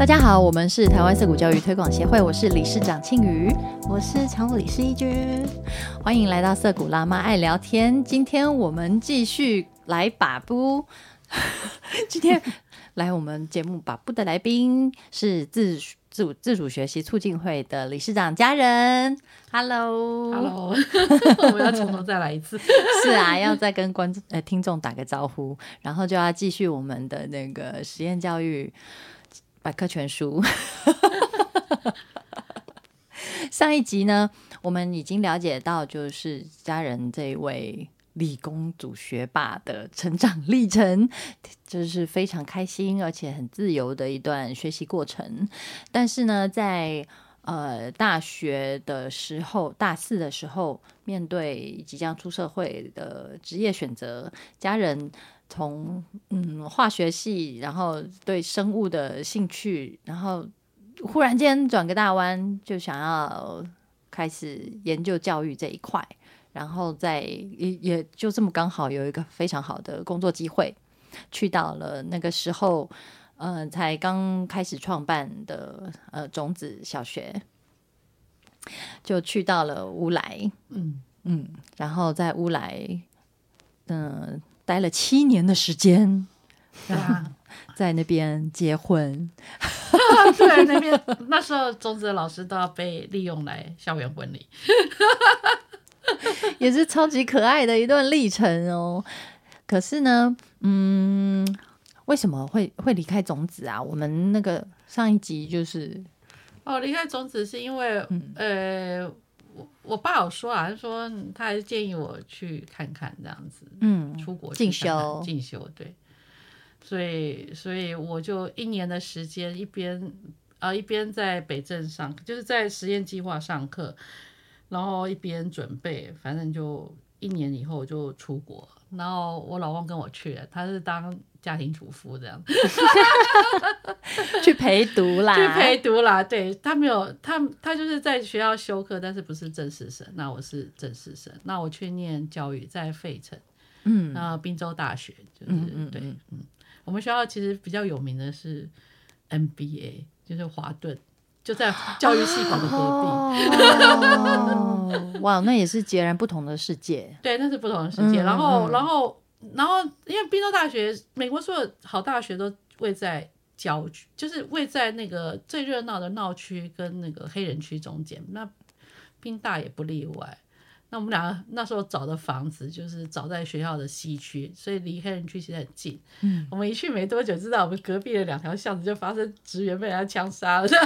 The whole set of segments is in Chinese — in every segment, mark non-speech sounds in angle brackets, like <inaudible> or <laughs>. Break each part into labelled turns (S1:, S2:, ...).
S1: 大家好，我们是台湾色谷教育推广协会，我是理事长庆瑜，
S2: 我是常务理事一君，
S1: 欢迎来到色谷辣妈爱聊天。今天我们继续来把布，<laughs> 今天来我们节目把布的来宾是自自主自主学习促进会的理事长家人，Hello，Hello，<laughs>
S3: 我们要从头再来一次，
S1: 是啊，要再跟观众呃听众打个招呼，然后就要继续我们的那个实验教育。百科全书。<laughs> 上一集呢，我们已经了解到，就是家人这位理工组学霸的成长历程，<laughs> 就是非常开心而且很自由的一段学习过程。但是呢，在呃大学的时候，大四的时候，面对即将出社会的职业选择，家人。从嗯化学系，然后对生物的兴趣，然后忽然间转个大弯，就想要开始研究教育这一块，然后在也也就这么刚好有一个非常好的工作机会，去到了那个时候，嗯，才刚开始创办的呃种子小学，就去到了乌来，嗯嗯，然后在乌来，嗯。待了七年的时间，<laughs> 啊 <laughs> 在那边结婚。<laughs>
S3: 对，那边那时候种子的老师都要被利用来校园婚礼，
S1: 也是超级可爱的一段历程哦。可是呢，嗯，为什么会会离开种子啊？我们那个上一集就是
S3: 哦，离开种子是因为呃。我爸有说啊，他说他还是建议我去看看这样子，嗯，出国
S1: 进修。
S3: 进修，对，所以所以我就一年的时间，一边啊一边在北镇上，就是在实验计划上课，然后一边准备，反正就一年以后就出国，然后我老公跟我去了，他是当。家庭主妇这样，<laughs>
S1: 去陪读啦，
S3: 去陪读啦。对他没有，他他就是在学校修课，但是不是正式生。那我是正式生，那我去念教育，在费城，嗯，那滨州大学就是对，嗯，我们学校其实比较有名的是 MBA，就是华顿，就在教育系统的隔
S1: 壁。哇，那也是截然不同的世界。
S3: 对，那是不同的世界。然后，然后。然后，因为宾州大学，美国所有好大学都位在郊区，就是位在那个最热闹的闹区跟那个黑人区中间。那宾大也不例外。那我们俩那时候找的房子就是找在学校的西区，所以离黑人区其实很近。嗯，我们一去没多久，知道我们隔壁的两条巷子就发生职员被人家枪杀了。<laughs>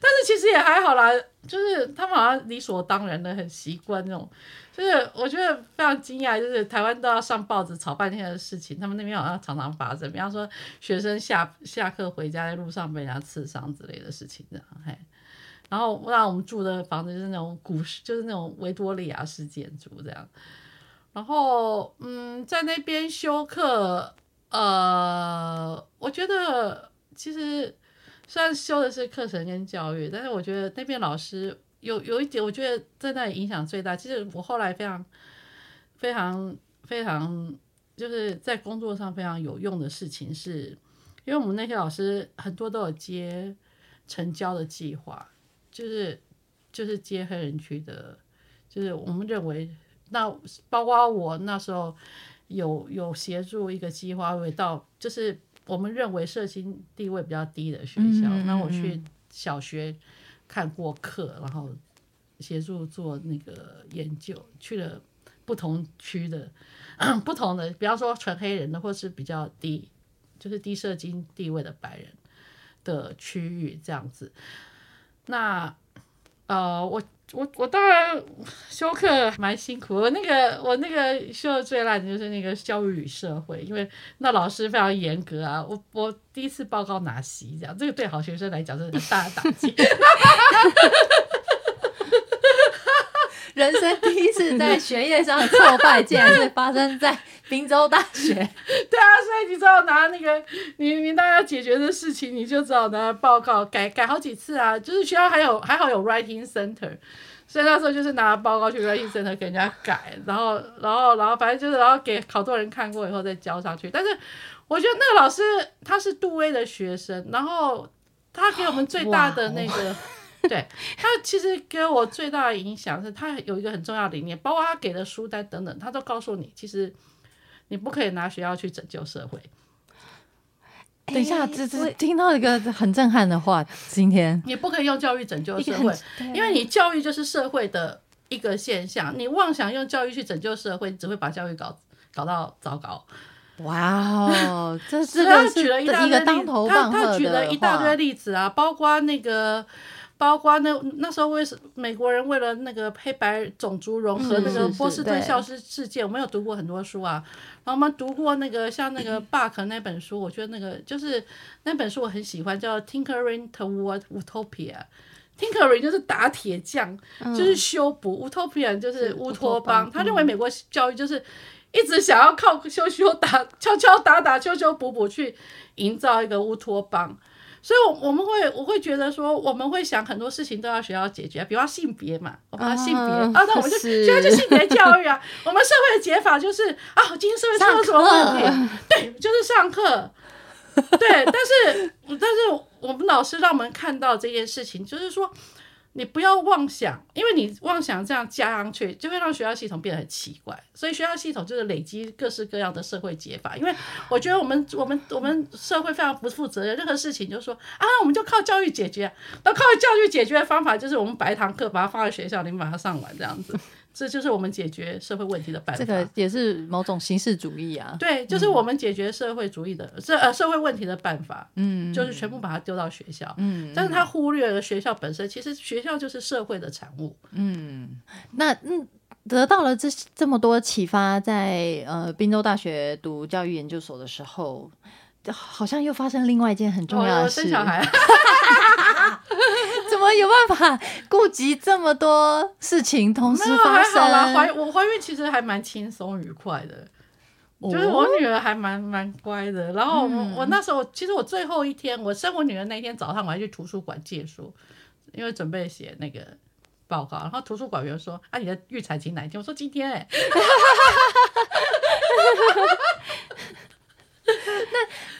S3: 但是其实也还好啦，就是他们好像理所当然的很习惯那种，就是我觉得非常惊讶，就是台湾都要上报纸吵半天的事情，他们那边好像常常发生，比方说学生下下课回家在路上被人家刺伤之类的事情这样，嘿，然后让我们住的房子就是那种古式，就是那种维多利亚式建筑这样，然后嗯，在那边修课，呃，我觉得其实。虽然修的是课程跟教育，但是我觉得那边老师有有一点，我觉得在那里影响最大。其实我后来非常非常非常，就是在工作上非常有用的事情，是因为我们那些老师很多都有接成交的计划，就是就是接黑人区的，就是我们认为那包括我那时候有有协助一个计划，会到就是。我们认为社经地位比较低的学校，那我去小学看过课，然后协助做那个研究，去了不同区的不同的，比方说纯黑人的，或是比较低，就是低社经地位的白人的区域这样子。那呃，我。我我当然修课蛮辛苦，我那个我那个修的最烂的就是那个教育与社会，因为那老师非常严格啊，我我第一次报告拿席这样这个对好学生来讲是很大的打击，<laughs>
S1: 人生第一次在学业上的挫败，竟然是发生在滨州大学，<laughs>
S3: 对啊，所以你知道拿那个你你大家解决的事情，你就只好拿报告改改好几次啊。就是学校还有还好有 writing center，所以那时候就是拿报告去 writing center 给人家改，然后然后然后反正就是然后给好多人看过以后再交上去。但是我觉得那个老师他是杜威的学生，然后他给我们最大的那个。<laughs> 对他其实给我最大的影响是他有一个很重要的理念，包括他给的书单等等，他都告诉你，其实你不可以拿学校去拯救社会。
S1: 等一下，
S2: 哎
S1: 这这听到一个很震撼的话，今天
S3: 你不可以用教育拯救社会，因为你教育就是社会的一个现象，你妄想用教育去拯救社会，只会把教育搞搞到糟糕。
S1: 哇哦，这 <laughs>
S3: 是他举了一大堆他
S1: 头棒喝
S3: 他举了
S1: 的
S3: 一大堆例子啊，包括那个。包括那那时候为什美国人为了那个黑白种族融合
S1: 嗯
S3: 那个波士顿
S1: 对
S3: 消失事件，我们有读过很多书啊。然后我们读过那个像那个 <clears throat> Buck 那本书，我觉得那个就是那本书我很喜欢，叫《Tinkering Toward Utopia》。Tinkering 就是打铁匠，就是修补；Utopia 就是乌托邦。他认为美国教育就是一直想要靠修修打、敲敲打打、修修补补去营造一个乌托邦。所以，我我们会我会觉得说，我们会想很多事情都要学校解决，比方性别嘛，我们要性别
S1: 啊
S3: 啊，那我们就是学校就性别教育啊。我们社会的解法就是啊，今天社会出了什么问题？对，就是上课。对，但是但是我们老师让我们看到这件事情，就是说你不要妄想，因为你妄想这样加上去，就会让学校系统变得很奇怪。所以学校系统就是累积各式各样的社会解法。因为我觉得我们 <laughs> 我们我们社会非常不负责任，任何事情就说啊，我们就靠教育解决。那靠教育解决的方法就是我们白堂课把它放在学校里面把它上完这样子，这就是我们解决社会问题的办法。
S1: 这个也是某种形式主义啊。
S3: 对，就是我们解决社会主义的社呃社会问题的办法，
S1: 嗯，
S3: 就是全部把它丢到学校。
S1: 嗯，
S3: 但是他忽略了学校本身，其实学校就是社会的产物。
S1: 嗯那嗯，得到了这这么多启发，在呃滨州大学读教育研究所的时候，好像又发生另外一件很重要的事。
S3: 生小孩，
S1: 怎 <laughs> 么有办法顾及这么多事情同时发
S3: 还好啦，怀我怀孕其实还蛮轻松愉快的。就是我女儿还蛮蛮乖的，然后我、
S1: 嗯。
S3: 我那时候其实我最后一天我生我女儿那天早上我还去图书馆借书，因为准备写那个报告，然后图书馆员说啊你的预产期哪一天？我说今天哎、<laughs>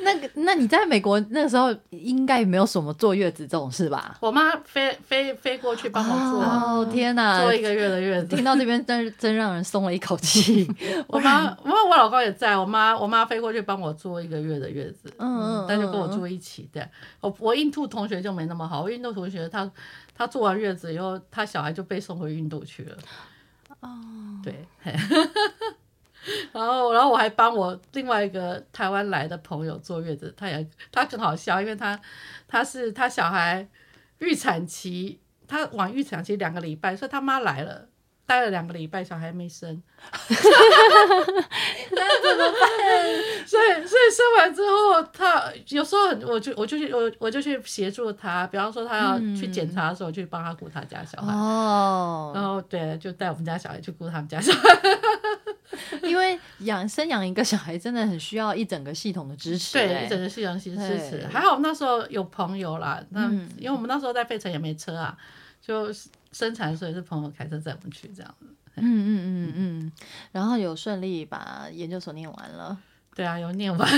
S1: 那个，那你在美国那个时候应该也没有什么坐月子这种事吧？
S3: 我妈飞飞飞过去帮我做、
S1: 哦天哪！
S3: 坐一个月的月子 <laughs>
S1: 听。到这边真真让人松了一口气。<laughs>
S3: 我妈，因为我老公也在，我妈我妈飞过去帮我坐一个月的月子，
S1: 嗯嗯
S3: 但就跟我住一起的。我我印度同学就没那么好，我印度同学他他做完月子以后，他小孩就被送回印度去了。哦，对，嘿 <laughs> 然后然后我还帮我另外一个台湾来的朋友坐月子，他也他很好笑，因为他他是他小孩预产期，他晚预产期两个礼拜，所以他妈来了。待了两个礼拜，小孩没生，<laughs> 那怎么办？<laughs> 所以，所以生完之后，他有时候很，我就我就去我我就去协助他，比方说他要去检查的时候，我去帮他顾他家小孩，
S1: 哦，
S3: 然后对，就带我们家小孩去顾他们家小孩。<laughs>
S1: 因为养生养一个小孩真的很需要一整个系统的支持、
S3: 对，
S1: 哎
S3: 一整个系统性支持
S1: 对。
S3: 还好那时候有朋友啦，那、
S1: 嗯
S3: 因为我们那时候在费城也没车啊，就生产所以是朋友开车载我们去这样子。
S1: 嗯嗯嗯嗯，然后有顺利把研究所念完了。
S3: 对啊，有念完，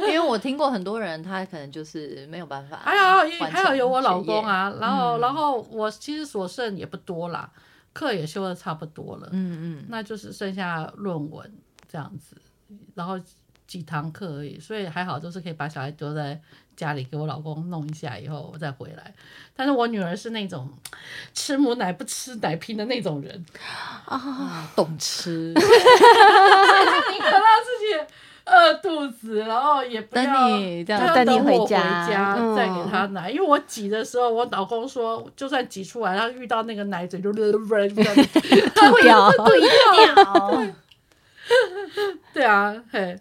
S1: 因为我听过很多人，他可能就是没有办法 <laughs>
S3: 还
S1: 完成学业。
S3: 有还有有我老公啊，然后、
S1: 嗯
S3: 然后我其实所剩也不多啦，课也修的差不多了，
S1: 嗯嗯，
S3: 那就是剩下论文这样子，然后几堂课而已，所以还好，就是可以把小孩丢在家里给我老公弄一下，以后我再回来。但是我女儿是那种 <tsk> 吃母奶不吃奶瓶的那种人，
S1: 啊，懂吃。<laughs>
S3: 宁可让自己饿肚子，然后也不
S1: 等
S3: 要
S1: 你这样
S3: 不要
S2: 等你回
S3: 等我回
S2: 家
S3: 再给他奶，因为我挤的时候，我老公说，就算挤出来，他遇到那个奶嘴就
S2: 掉。<laughs>
S3: 对啊，嘿。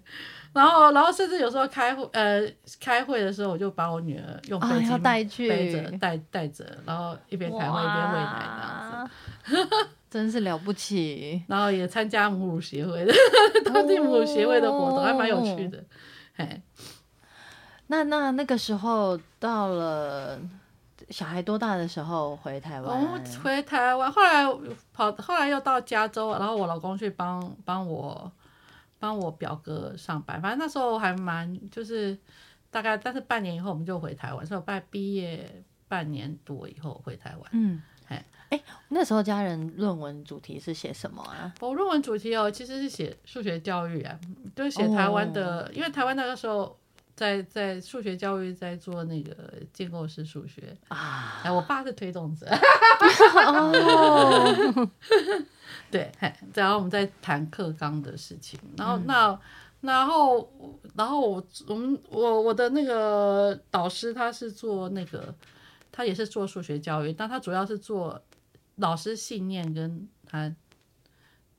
S3: 然后，然后甚至有时候开会，呃，开会的时候，我就把我女儿用背巾
S1: 带去
S3: 背着带带着，然后一边开会一边喂奶这样子。
S1: 真是了不起。<laughs>
S3: 然后也参加母乳协会的 <laughs> 当地母乳协会的活动，还蛮有趣的。嘿，
S1: 那那那个时候到了小孩多大的时候回台湾？
S3: 们回台湾，后来跑，后来又到加州，然后我老公去帮帮我帮我表哥上班，反正那时候还蛮就是大概，但是半年以后我们就回台湾，所以我大概毕业半年多以后回台湾。
S1: 嗯，
S3: 哎
S1: 哎，那时候家人论文主题是写什么啊？
S3: 我论文主题哦，其实是写数学教育啊，就是写台湾的，因为台湾那个时候在在数学教育在做那个建构式数学
S1: 啊，
S3: 哎，我爸是推动者，
S1: 哦，<laughs>
S3: 对，嘿然后我们在谈课纲的事情，然后那。然后，然后我我们我我的那个导师他是做那个，他也是做数学教育，但他主要是做老师信念跟他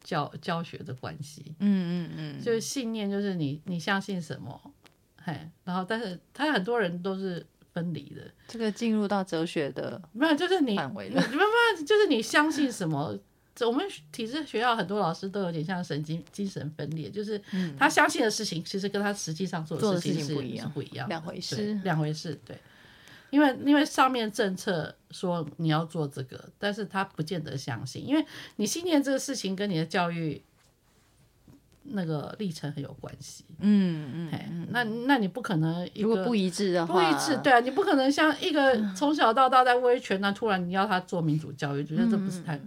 S3: 教教学的关系。
S1: 嗯嗯嗯，
S3: 就是信念，就是你你相信什么，嘿，然后但是他很多人都是分离的，
S1: 这个进入到哲学的
S3: 没有，就是你
S1: 范围了。
S3: 你慢慢就是你相信什么。我们体制学校很多老师都有点像神经精神分裂，就是他相信的事情，其实跟他实际上做
S1: 做的
S3: 事情是
S1: 不一样
S3: 是不一样，
S1: 两回事
S3: 两回事。对，因为因为上面政策说你要做这个，但是他不见得相信，因为你信念这个事情跟你的教育那个历程很有关系。
S1: 嗯
S3: 嗯，那那你不可能
S1: 如果不一致的话，
S3: 不一致，对啊，你不可能像一个从小到大在威权，那突然你要他做民主教育，觉得这不是太，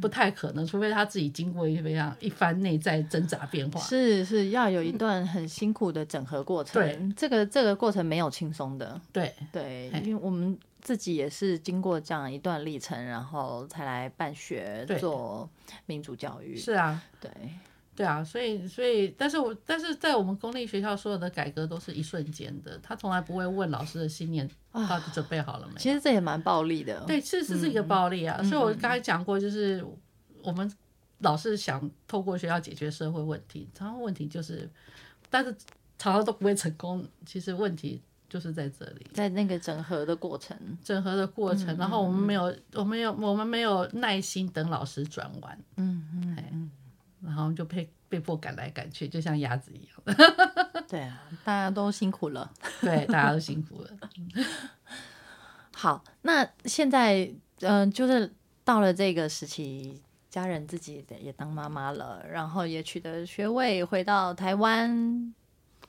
S3: 不太可能，除非他自己经过一非常一番内在挣扎变化。
S1: 是是要有一段很辛苦的整合过程。
S3: 对，
S1: 这个这个过程没有轻松的。
S3: 对
S1: 对，因为我们自己也是经过这样一段历程，然后才来办学做民主教育。
S3: 是啊，
S1: 对，
S3: 对啊，所以所以，但是我但是在我们公立学校所有的改革都是一瞬间的，他从来不会问老师的信念到底准备好了没。
S1: 其实这也蛮暴力的。
S3: 对，是是是一个暴力啊，所以我刚才讲过，就是我们老是想透过学校解决社会问题，常常问题就是，但是常常都不会成功。其实问题就是在这里，
S1: 在那个整合的过程，
S3: 整合的过程，然后我们没有，我们有，我们没有耐心等老师转完，
S1: 嗯嗯
S3: 嗯，然后就被被迫赶来赶去，就像鸭子一样。<laughs>
S1: 对啊，大家都辛苦了。<laughs>
S3: 对，大家都辛苦了。<laughs>
S1: 好，那现在嗯、呃就是到了这个时期，家人自己也当妈妈了，然后也取得学位，回到台湾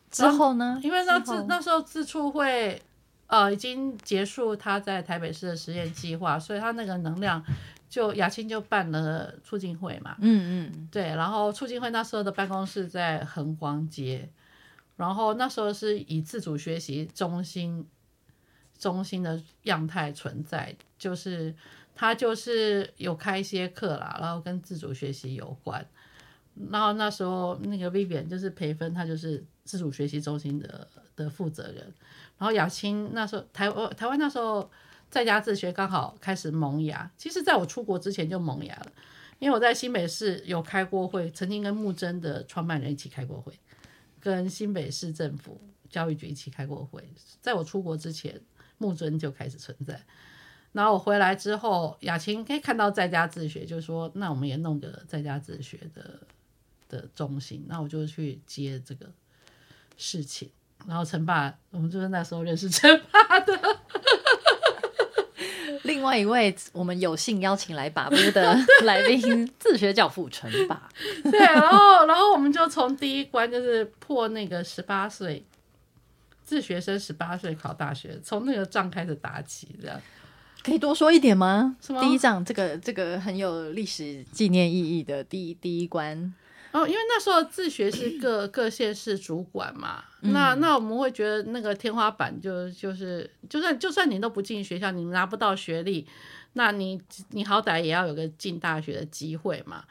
S1: 之后呢？
S3: 因为那自那时候自处会呃已经结束他在台北市的实验计划，所以他那个能量就雅青就办了促进会嘛，
S1: 嗯嗯
S3: 对，然后促进会那时候的办公室在恒光街，然后那时候是以自主学习中心中心的样态存在，就是他就是有开一些课啦，然后跟自主学习有关。然后那时候那个 Vivian 就是培芬，他就是自主学习中心的的负责人。然后雅青那时候台湾台湾那时候在家自学刚好开始萌芽，其实在我出国之前就萌芽了。因为我在新北市有开过会，曾经跟木真的创办人一起开过会，跟新北市政府教育局一起开过会。在我出国之前，木真就开始存在。然后我回来之后，雅琴可以看到在家自学，就说那我们也弄个在家自学的的中心，那我就去接这个事情。然后陈爸，我们就是那时候认识陈爸的，
S1: 另外一位我们有幸邀请来把布的 <laughs> 来宾，自学教父陈爸。
S3: 对，然后然后我们就从第一关就是破那个十八岁自学生十八岁考大学，从那个仗开始打起，这样。
S1: 可以多说一点吗？
S3: 是吗
S1: 第一仗这个这个很有历史纪念意义的第一第一关，
S3: 然后因为那时候自学是各 <clears throat> 各县市主管嘛，那那我们会觉得那个天花板就就是就算就算你都不进学校，你拿不到学历，那你你好歹也要有个进大学的机会嘛。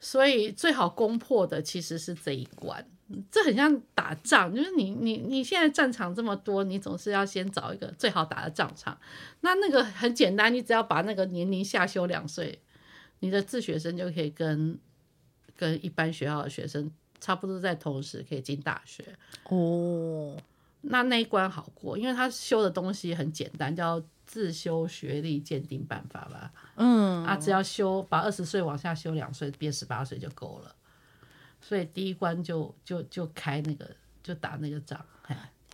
S3: 所以最好攻破的其实是这一关，这很像打仗，就是你你你现在战场这么多，你总是要先找一个最好打的仗场。那那个很简单，你只要把那个年龄下修两岁，你的自学生就可以跟跟一般学校的学生差不多在同时可以进大学。
S1: 哦，
S3: 那那一关好过，因为他修的东西很简单，叫自修学历鉴定办法吧。
S1: 嗯
S3: 啊，只要修把二十岁往下修两岁，变十八岁就够了。所以第一关就就就开那个就打那个仗，嘿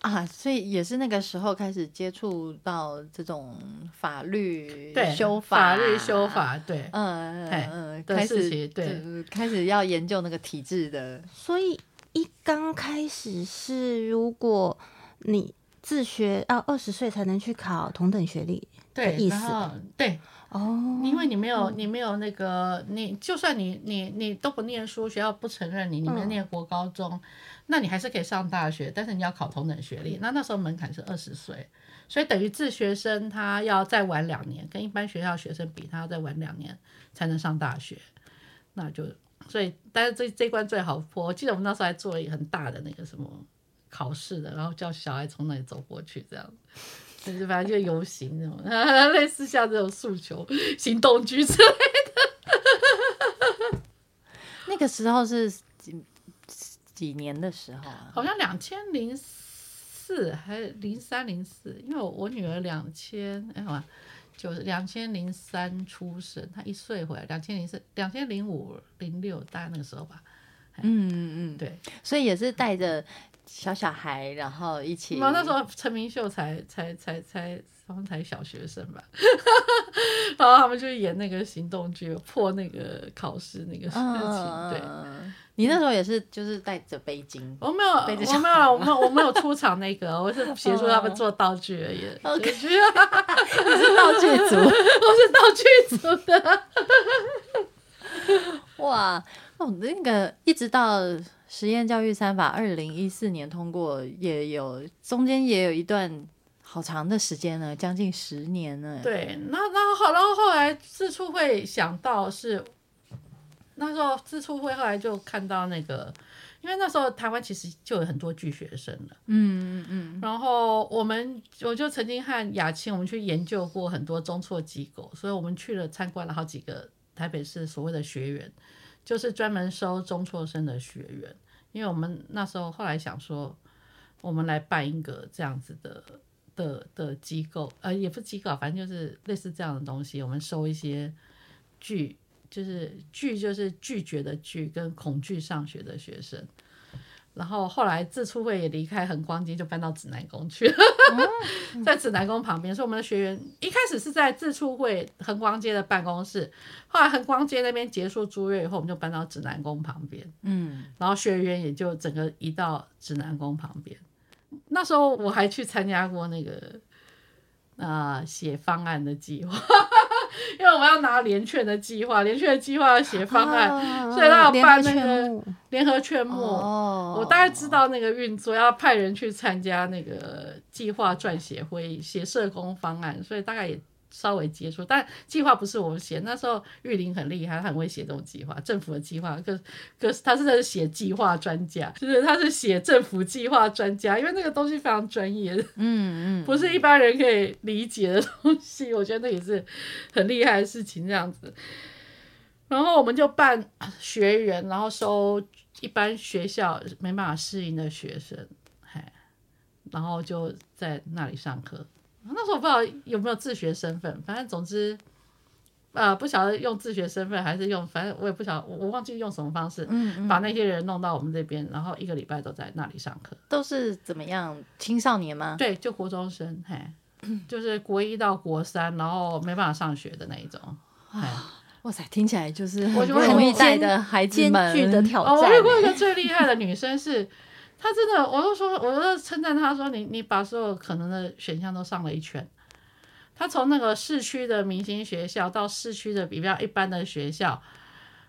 S1: 啊，所以也是那个时候开始接触到这种法律修
S3: 法法律修，法，对
S1: 嗯嗯，嗯开始，
S3: 对。
S1: 开始要研究那个体制的，
S2: 所以一刚开始是，如果你自学要二十岁才能去考同等学历
S3: 对，
S2: 意思
S3: 然后对，
S2: 哦，
S3: 因为你没有你没有那个，你就算你你你都不念书，学校不承认你，你没念国高中，那你还是可以上大学，但是你要考同等学历。那那时候门槛是二十岁，所以等于自学生他要再晚两年，跟一般学校学生比，他要再晚两年才能上大学。那就所以，但是这这一关最好破。我记得我们那时候还做了一个很大的那个什么考试的，然后叫小孩从那里走过去，这样。<laughs> 就是反正就游行那种，<laughs> 类似像这种诉求行动剧之类的。<laughs>
S1: 那个时候是几几年的时候啊？
S3: 好像两千零四还是零三零四，因为我我女儿两千哎好就两千零三出生，她一岁回来，两千零四两千零五零六大概那个时候吧。
S1: 嗯嗯嗯，
S3: 对，
S1: 所以也是带着小小孩，然后一起。
S3: 那那时候陈明秀才才才才他们才小学生吧，然后他们就演那个行动剧，破那个考试那个事情，对。
S1: 嗯，你那时候也是就是带着背巾。
S3: 我没有，我没有，我没有，我没有出场那个，我是协助他们做道具而已。
S1: 道
S3: 具你是
S1: 道具组，
S3: 我是道具组的。<laughs>
S1: 哇，哦，那个一直到实验教育三法二零一四年通过，也有中间也有一段好长的时间了，将近十年了。，
S3: 对，那那好，然后后来自处会想到是，那时候自处会后来就看到那个，因为那时候台湾其实就有很多拒学生了。
S1: 嗯嗯嗯，
S3: 然后我们我就曾经和雅青我们去研究过很多中辍机构，所以我们去了参观了好几个台北市所谓的学员，就是专门收中辍生的学员。因为我们那时候后来想说，我们来办一个这样子的的的机构，呃，也不是机构，反正就是类似这样的东西，我们收一些拒，就是拒就是拒绝的拒跟恐惧上学的学生。然后后来自处会也离开恒光街，就搬到指南宫去了，<laughs> 在指南宫旁边。所以我们的学员一开始是在自处会恒光街的办公室，后来恒光街那边结束租约以后，我们就搬到指南宫旁边。
S1: 嗯，
S3: 然后学员也就整个移到指南宫旁边。那时候我还去参加过那个啊、呃写方案的计划，<laughs> 因为我们要拿联券的计划，联券的计划要写方案，
S2: 啊
S3: 所以他有
S2: 联合
S3: 办那个联合劝募。
S1: 哦，
S3: 我大概知道那个运作，要派人去参加那个计划撰写会议，写社工方案，所以大概也稍微接触。但计划不是我们写，那时候玉林很厉害，他很会写这种计划，政府的计划。可可是他是在写计划专家，就是他是写政府计划专家，因为那个东西非常专业，
S1: 嗯嗯，
S3: 不是一般人可以理解的东西。我觉得那也是很厉害的事情，这样子。然后我们就办学员，然后收一般学校没办法适应的学生，嘿，然后就在那里上课。那时候我不知道有没有自学身份，反正总之，呃，不晓得用自学身份还是用，反正我也不晓得，我我忘记用什么方式，
S1: 嗯嗯，
S3: 把那些人弄到我们这边，然后一个礼拜都在那里上课。
S1: 都是怎么样？青少年吗？
S3: 对，就国中生，嘿，就是国一到国三，然后没办法上学的那一种。嘿
S1: 哇塞，听起来就是
S3: 我觉得
S1: 很不容易
S3: 很
S1: 带的孩子
S2: 艰
S1: 们
S2: 巨的挑
S3: 哦，我
S2: 战
S3: 遇过一
S2: 欸。
S3: 个最厉害的女生是，她真的，我都说，我都称赞他说你，你把所有可能的选项都上了一圈。他从那个市区的明星学校到市区的比较一般的学校，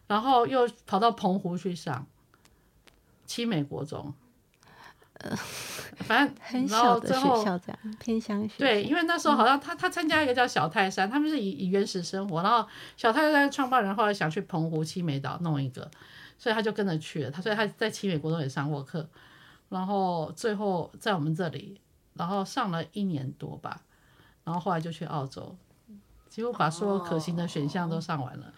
S3: 然后又跑到澎湖去上七美国中，反正 <laughs>
S2: 很小的学
S3: 最后
S2: 校这样偏乡学校，
S3: 对，因为那时候好像他他参加一个叫小泰山，他们是以以原始生活，然后小泰山创办人后来想去澎湖七美岛弄一个，所以他就跟着去了。他所以他在七美国中也上过课，然后最后在我们这里，然后上了一年多吧，然后后来就去澳洲，几乎把所有可行的选项都上完了。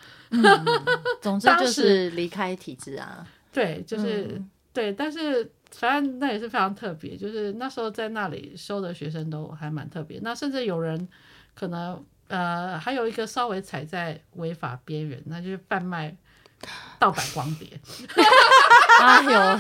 S1: 总之就是离开体制啊。<laughs>
S3: 对，就是、对，但是反正那也是非常特别，就是那时候在那里收的学生都还蛮特别，那甚至有人可能呃还有一个稍微踩在违法边缘，那就是贩卖盗版光碟。<laughs>
S1: 哎呦，吓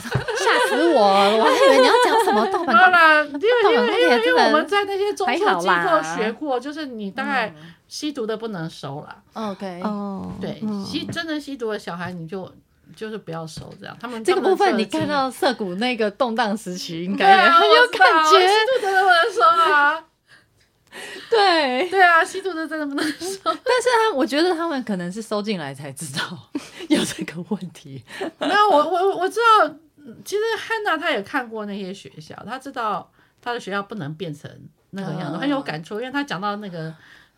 S1: 死我了！我还以为你要讲什么 <laughs> 盗版光
S3: 碟，因为因为我们在那些中
S1: 还
S3: 辍机构学过，就是你大概吸毒的不能收了。
S1: OK，
S2: 哦，
S3: 对，
S2: 嗯
S3: 吸真正吸毒的小孩你就就是不要收这样。他们
S1: 这个部分你
S3: 看
S1: 看到涩谷那个动荡时期，应
S3: 对
S1: 该很有
S3: 我知道
S1: 感觉。
S3: 吸毒真的不能收啊。<laughs>
S1: 对，
S3: 对啊，吸毒的真的不能收。<laughs>
S1: 但是他我觉得他们可能是收进来才知道 <laughs> 有这个问题。
S3: 没有，我我我知道，嗯其实汉娜她也看过那些学校，她知道她的学校不能变成那个样子，
S1: 嗯
S3: 很有感触，因为她讲到那个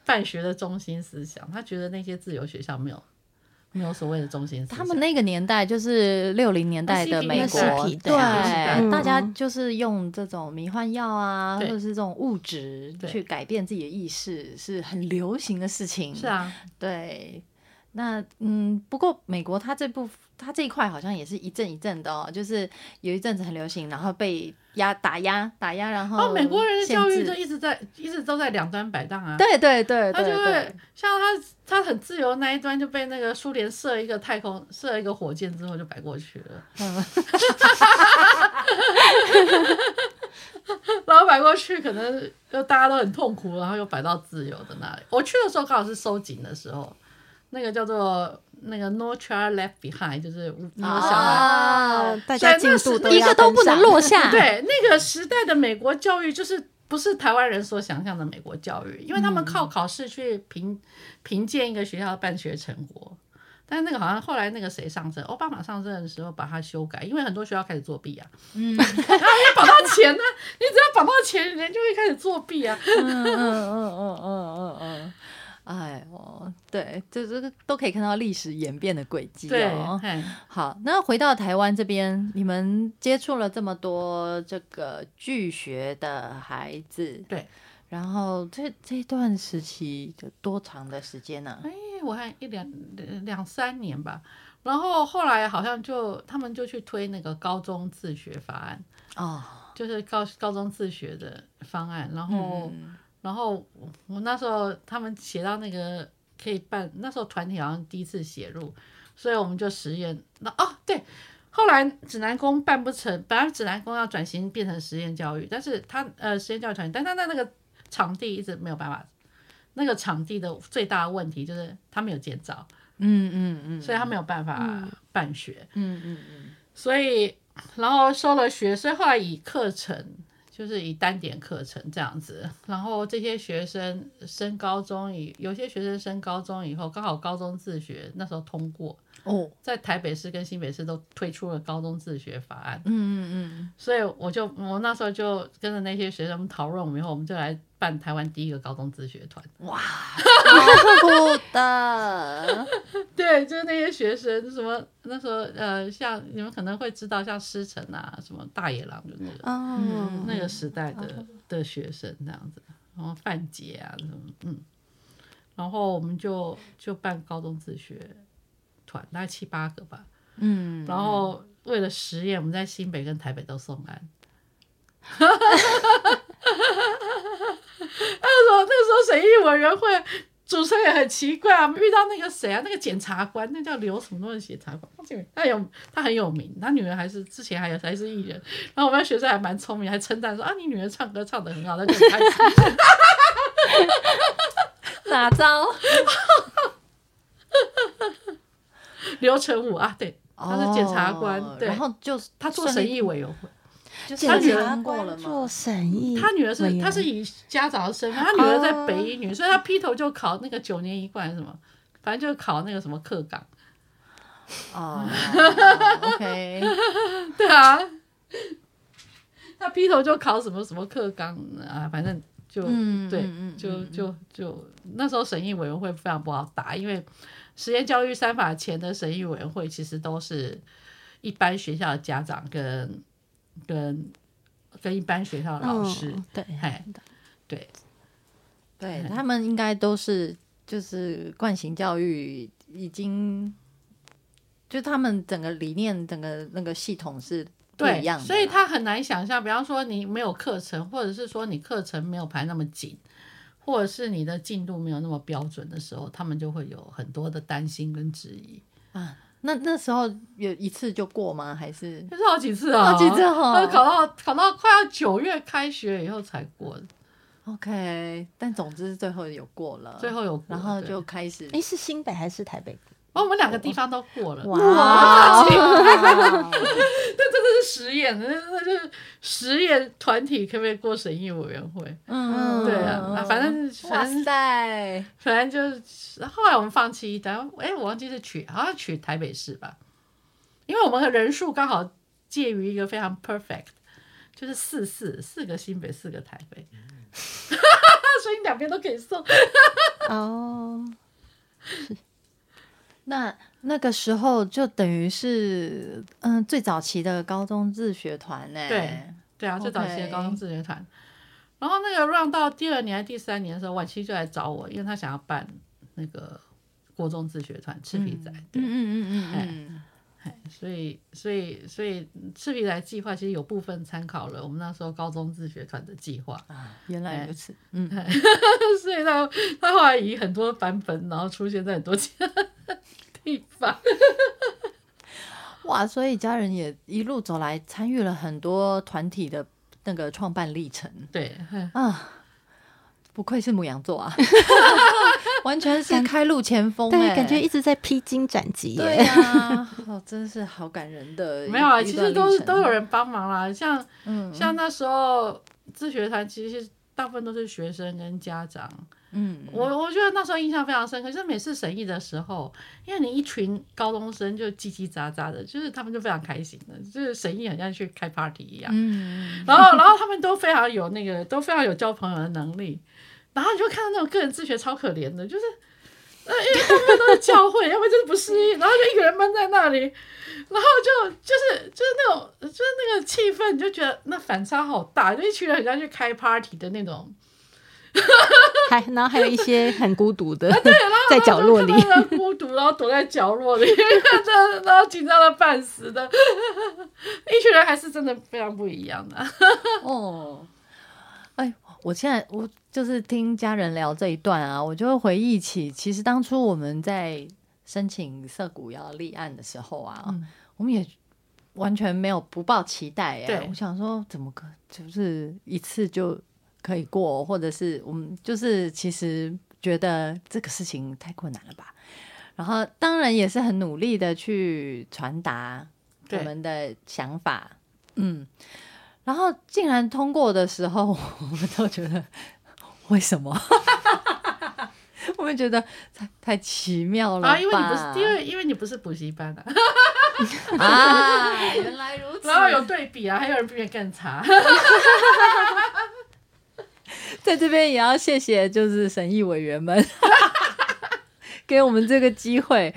S3: 办学的中心思想，她觉得那些自由学校没有没有所谓的中心思想。
S1: 他们那个年代就是六零年代的美国，对，大家就是用这种迷幻药啊，或者是这种物质去改变自己的意识，是很流行的事情。
S3: 是，啊，
S1: 对。那嗯，不过美国它这部它这一块好像也是一阵一阵的哦，就是有一阵子很流行，然后被压打压打压，然后
S3: 哦，美国人的教育就一直在一直都在两端摆荡啊。
S1: 对对对
S3: 他就会像他，他很自由那一端就被那个苏联射一个太空射一个火箭之后就摆过去了，
S1: 嗯 <laughs>
S3: 然后摆过去可能就大家都很痛苦，然后又摆到自由的那里。我去的时候刚好是收紧的时候，那个叫做那个 No Child Left Behind，就是没有小孩。
S2: 啊，大家进度都
S1: 一个都不能落下。<laughs>
S3: 对，那个时代的美国教育就是不是台湾人所想象的美国教育，因为他们靠考试去评评鉴一个学校的办学成果。但是那个好像后来那个谁上阵，奥巴马上阵的时候把它修改，因为很多学校开始作弊啊。嗯，然后你绑到钱呢、你只要绑到钱，人就会开始作弊啊。
S1: 嗯嗯嗯嗯嗯嗯嗯，哎哦，对，这这个都可以看到历史演变的轨迹
S3: 对，
S1: 哦。
S3: 嘿
S1: 好，那回到台湾这边，你们接触了这么多这个拒学的孩子，
S3: 对，
S1: 然后这这段时期有多长的时间呢、
S3: 哎，我看一两两三年吧。然后后来好像就他们就去推那个高中自学法案，
S1: 哦，
S3: 就是高高中自学的方案，然后。
S1: 嗯
S3: 然后我我那时候他们写到那个可以办，那时候团体好像第一次写入，所以我们就实验。那哦对，后来指南宫办不成，本来指南宫要转型变成实验教育，但是他呃实验教育团体，但他的那个场地一直没有办法。那个场地的最大的问题就是他没有建造，
S1: 嗯嗯嗯，
S3: 所以他没有办法办学。
S1: 嗯嗯嗯
S3: 所以然后收了学，所以后来以课程就是以单点课程这样子，然后这些学生升高中以有些学生升高中以后，刚好高中自学那时候通过，
S1: 哦，
S3: 在台北市跟新北市都推出了高中自学法案，
S1: 嗯嗯嗯。
S3: 所以我就我那时候就跟着那些学生讨论，我们以后我们就来办台湾第一个高中自学团。
S1: 嗯，哇，好酷的，<laughs>
S3: 对，就是那些学生，什么那时候呃，像你们可能会知道，像师承啊，什么大野狼，就那个。
S2: 哦，
S3: 那个时代的的学生这样子，然后范杰啊什么，嗯，然后我们就就办高中自学团，大概七八个吧，
S1: 嗯，
S3: 然后为了实验，我们在新北跟台北都送案。<laughs> 那时候那时候审议委员会主持人也很奇怪啊，遇到那个谁啊，那个检察官，那叫刘什么东西检察官，他有他很有名，他女儿还是之前还有还是艺人，然后我们学生还蛮聪明，还称赞说啊，你女儿唱歌唱得很好，他就很开心。<laughs>
S1: 哪招？
S3: 刘成武啊，对，他是检察官，对，
S1: 哦然后就是
S3: 他做审议委员会，
S1: 就是
S3: 他女儿
S2: 检察
S1: 通过了
S2: 官做
S1: 吗？
S2: 审议，
S3: 他女儿是他是以家长的身份，他女儿在北一女，所以他劈头就考那个九年一贯还是什么，反正就考那个什么课纲，
S1: 哦，<laughs> OK，
S3: 对啊，他劈头就考什么什么课纲啊，反正就、
S1: 嗯
S3: 对，就
S1: 嗯。
S3: 就就那时候审议委员会非常不好打，因为实验教育三法前的审议委员会其实都是一般学校的家长跟跟跟一般学校的老师，
S2: 嗯对，
S3: 哎，对，
S1: 对。他们应该都是就是惯性教育已经，就他们整个理念、整个那个系统是不
S3: 对
S1: 一样的，
S3: 所以他很难想象，比方说你没有课程，或者是说你课程没有排那么紧，或者是你的进度没有那么标准的时候，他们就会有很多的担心跟质疑。
S1: 啊，那那时候有一次就过吗？还是
S3: 就是好几次啊，
S1: 好几次哦
S3: 他考到考到快要九月开学以后才过
S1: ，OK？但总之最后有过了，
S3: 最后有过，
S1: 然后就开始
S2: 哎，是新北还是台北？
S3: 哦，我们两个地方都过了。
S1: 哇 <laughs> <laughs>
S3: 这是实验，那那就是实验团体可不可以过审议委员会？
S1: 嗯，
S3: 对啊，啊反正
S1: 哇
S3: 反正
S1: 塞，
S3: 反正就是后来我们放弃，一单哎，我忘记是取好像取台北市吧，因为我们的人数刚好介于一个非常 perfect，就是四四四个新北，四个台北，<laughs> 所以两边都可以送。
S2: 哦，
S1: 那那个时候就等于是嗯最早期的高中自学团呢，
S3: 对对啊，最早期的高中自学团。然后那个 run 到第二年还是第三年的时候，婉琪就来找我，因为他想要办那个国中自学团赤皮仔，对，
S1: 嗯嗯嗯嗯嗯，
S3: 哎所以所以所以赤皮仔计划其实有部分参考了我们那时候高中自学团的计划，
S1: 啊，原来如此，嗯，<laughs>
S3: 所以他他后来以很多版本，然后出现在很多其他地方。
S1: 哇，所以家人也一路走来参与了很多团体的那个创办历程
S3: 对，
S1: 啊，不愧是母羊座啊，<laughs> 完全是开路前锋
S2: 对，
S1: 哎，
S2: 感觉一直在披荆斩棘
S1: 对
S2: 耶。
S1: 呀，哦，真是好感人的，<laughs>
S3: 没有啊，其实都是都有人帮忙啦，像
S1: 嗯
S3: 像那时候自学团，其实大部分都是学生跟家长。
S1: 嗯，
S3: 我我觉得那时候印象非常深刻，就是每次审议的时候，因为你一群高中生就叽叽喳喳的，就是他们就非常开心的，就是审议很像去开 party 一样。
S1: 嗯，
S3: 然后然后他们都非常有那个，都非常有交朋友的能力。然后你就看到那种个人自学超可怜的，就是。呃，因为他们都是教会，要不然就是不适应，然后就一个人闷在那里，然后就就是就是那种就是那个气氛，你就觉得那反差好大，就一群人很像去开 party 的那种，<laughs>
S2: 还然后还有一些很孤独的，在角落里。
S3: 孤独，然后躲在角落里，<laughs> 真的，然后紧张的半死的，一群人还是真的非常不一样的。
S1: 哦，哎，我现在我就是听家人聊这一段啊，我就会回忆起，其实当初我们在申请涩谷要立案的时候啊，
S3: 嗯
S1: 我们也完全没有不抱期待哎、
S3: 对
S1: 我想说怎么可就是一次就可以过，或者是我们就是其实觉得这个事情太困难了吧。然后当然也是很努力的去传达我
S3: 对
S1: 们的想法，嗯，然后竟然通过的时候，我们都觉得 <laughs> 为什么？我们觉得太太奇妙了吧？
S3: 啊，因为你不是，因为因为你不是补习班的、啊，
S1: 啊，原来如此。<laughs>
S3: 然后有对比啊，还有人比你更差。<laughs> <laughs>
S1: 在这边也要谢谢，就是审议委员们 <laughs> 给我们这个机会。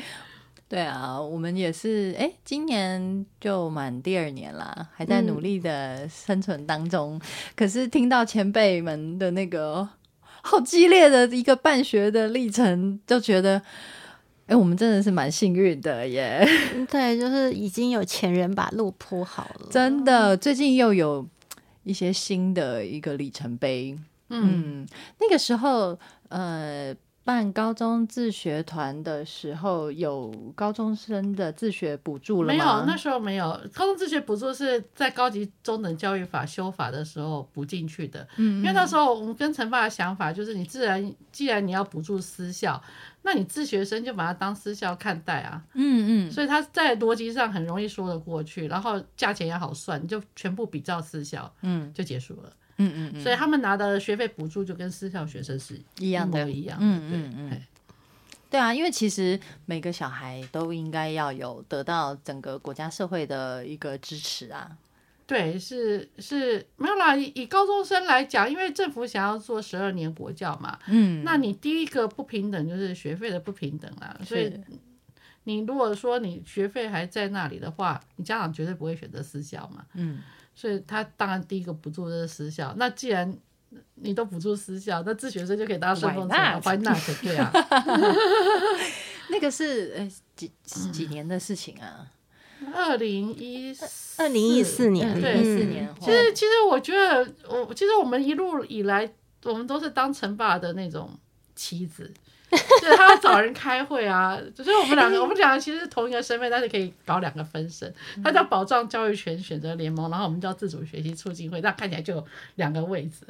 S1: 对啊，我们也是，哎，今年就满第二年啦，还在努力的生存当中。可是听到前辈们的那个好激烈的一个办学的历程，就觉得，哎，我们真的是蛮幸运的耶。
S2: 对，就是已经有前人把路铺好了。<laughs>
S1: 真的，最近又有一些新的一个里程碑。
S3: 嗯，
S1: 嗯，那个时候，呃，办高中自学团的时候，有高中生的自学补助了
S3: 没有，那时候没有。高中自学补助是在高级中等教育法修法的时候补进去的。
S1: 嗯，
S3: 因为那时候我们跟陈爸的想法就是，你自然既然你要补助私校，那你自学生就把它当私校看待啊。
S1: 嗯嗯
S3: 所以他在逻辑上很容易说得过去，然后价钱也好算，你就全部比照私校
S1: 嗯
S3: 就结束了。
S1: 嗯嗯嗯，
S3: 所以他们拿的学费补助就跟私校学生是
S1: 一样的
S3: 一样的。
S1: 嗯嗯嗯
S3: 对，
S1: 对啊，因为其实每个小孩都应该要有得到整个国家社会的一个支持啊。
S3: 对，是是没有啦。以以高中生来讲，因为政府想要做十二年国教嘛，
S1: 嗯，
S3: 那你第一个不平等就是学费的不平等啦。所以你如果说你学费还在那里的话，你家长绝对不会选择私校嘛。
S1: 嗯
S3: 所以他当然第一个补助就是私校。那既然你都补助私校，那自学生就可以当顺风车
S1: Why
S3: 了 not？，Why not？对啊，<laughs>
S1: 那个是呃几几年的事情啊？
S3: 二零一
S2: 二零一四年
S3: 对
S1: 一四
S2: 嗯
S1: 年，
S3: 其实，其实我觉得，我其实我们一路以来我们都是当陈爸的那种妻子。<laughs> 就是他要找人开会啊，就是我们两个，<laughs> 我们两个其实是同一个身份，但是可以搞两个分身。他叫保障教育权选择联盟，然后我们叫自主学习促进会，那看起来就有两个位置，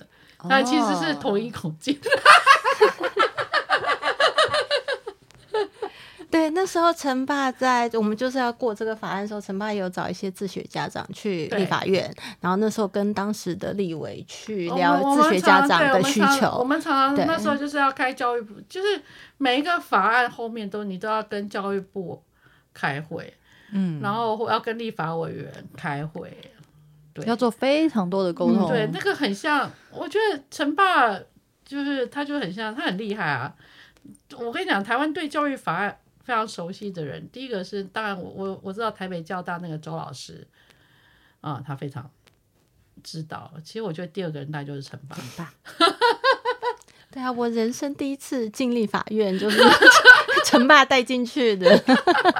S3: 但其实是同一口径。<laughs>
S2: 对，那时候陈爸在我们就是要过这个法案的时候，陈爸也有找一些自学家长去立法院，然后那时候跟当时的立委去聊自学家长的需求。
S3: 我们常常那时候就是要开教育部，就是每一个法案后面都你都要跟教育部开会，嗯，然后要跟立法委员开会，对，
S1: 要做非常多的沟通。
S3: 对，那个很像，我觉得陈爸就是他就很像，他很厉害啊。我跟你讲，台湾对教育法案。非常熟悉的人，第一个是当然我我我知道台北教大那个周老师，啊，他非常知道。其实我觉得第二个人大概就是陈爸。<laughs>
S2: 对啊，我人生第一次进立法院就是 <laughs> 陈爸带进去的。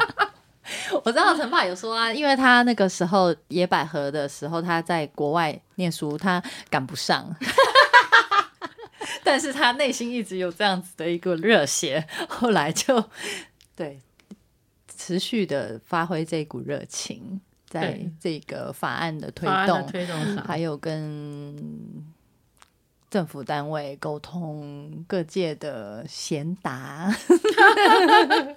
S2: <laughs>
S1: 我知道陈爸有说啊，因为他那个时候野百合的时候他在国外念书，他赶不上。但是他内心一直有这样子的一个热血，后来就。对，持续的发挥这股热情，在这个法案的推动、
S3: 推动上，
S1: 还有跟政府单位沟通、各界的贤达，<laughs> 因
S3: 为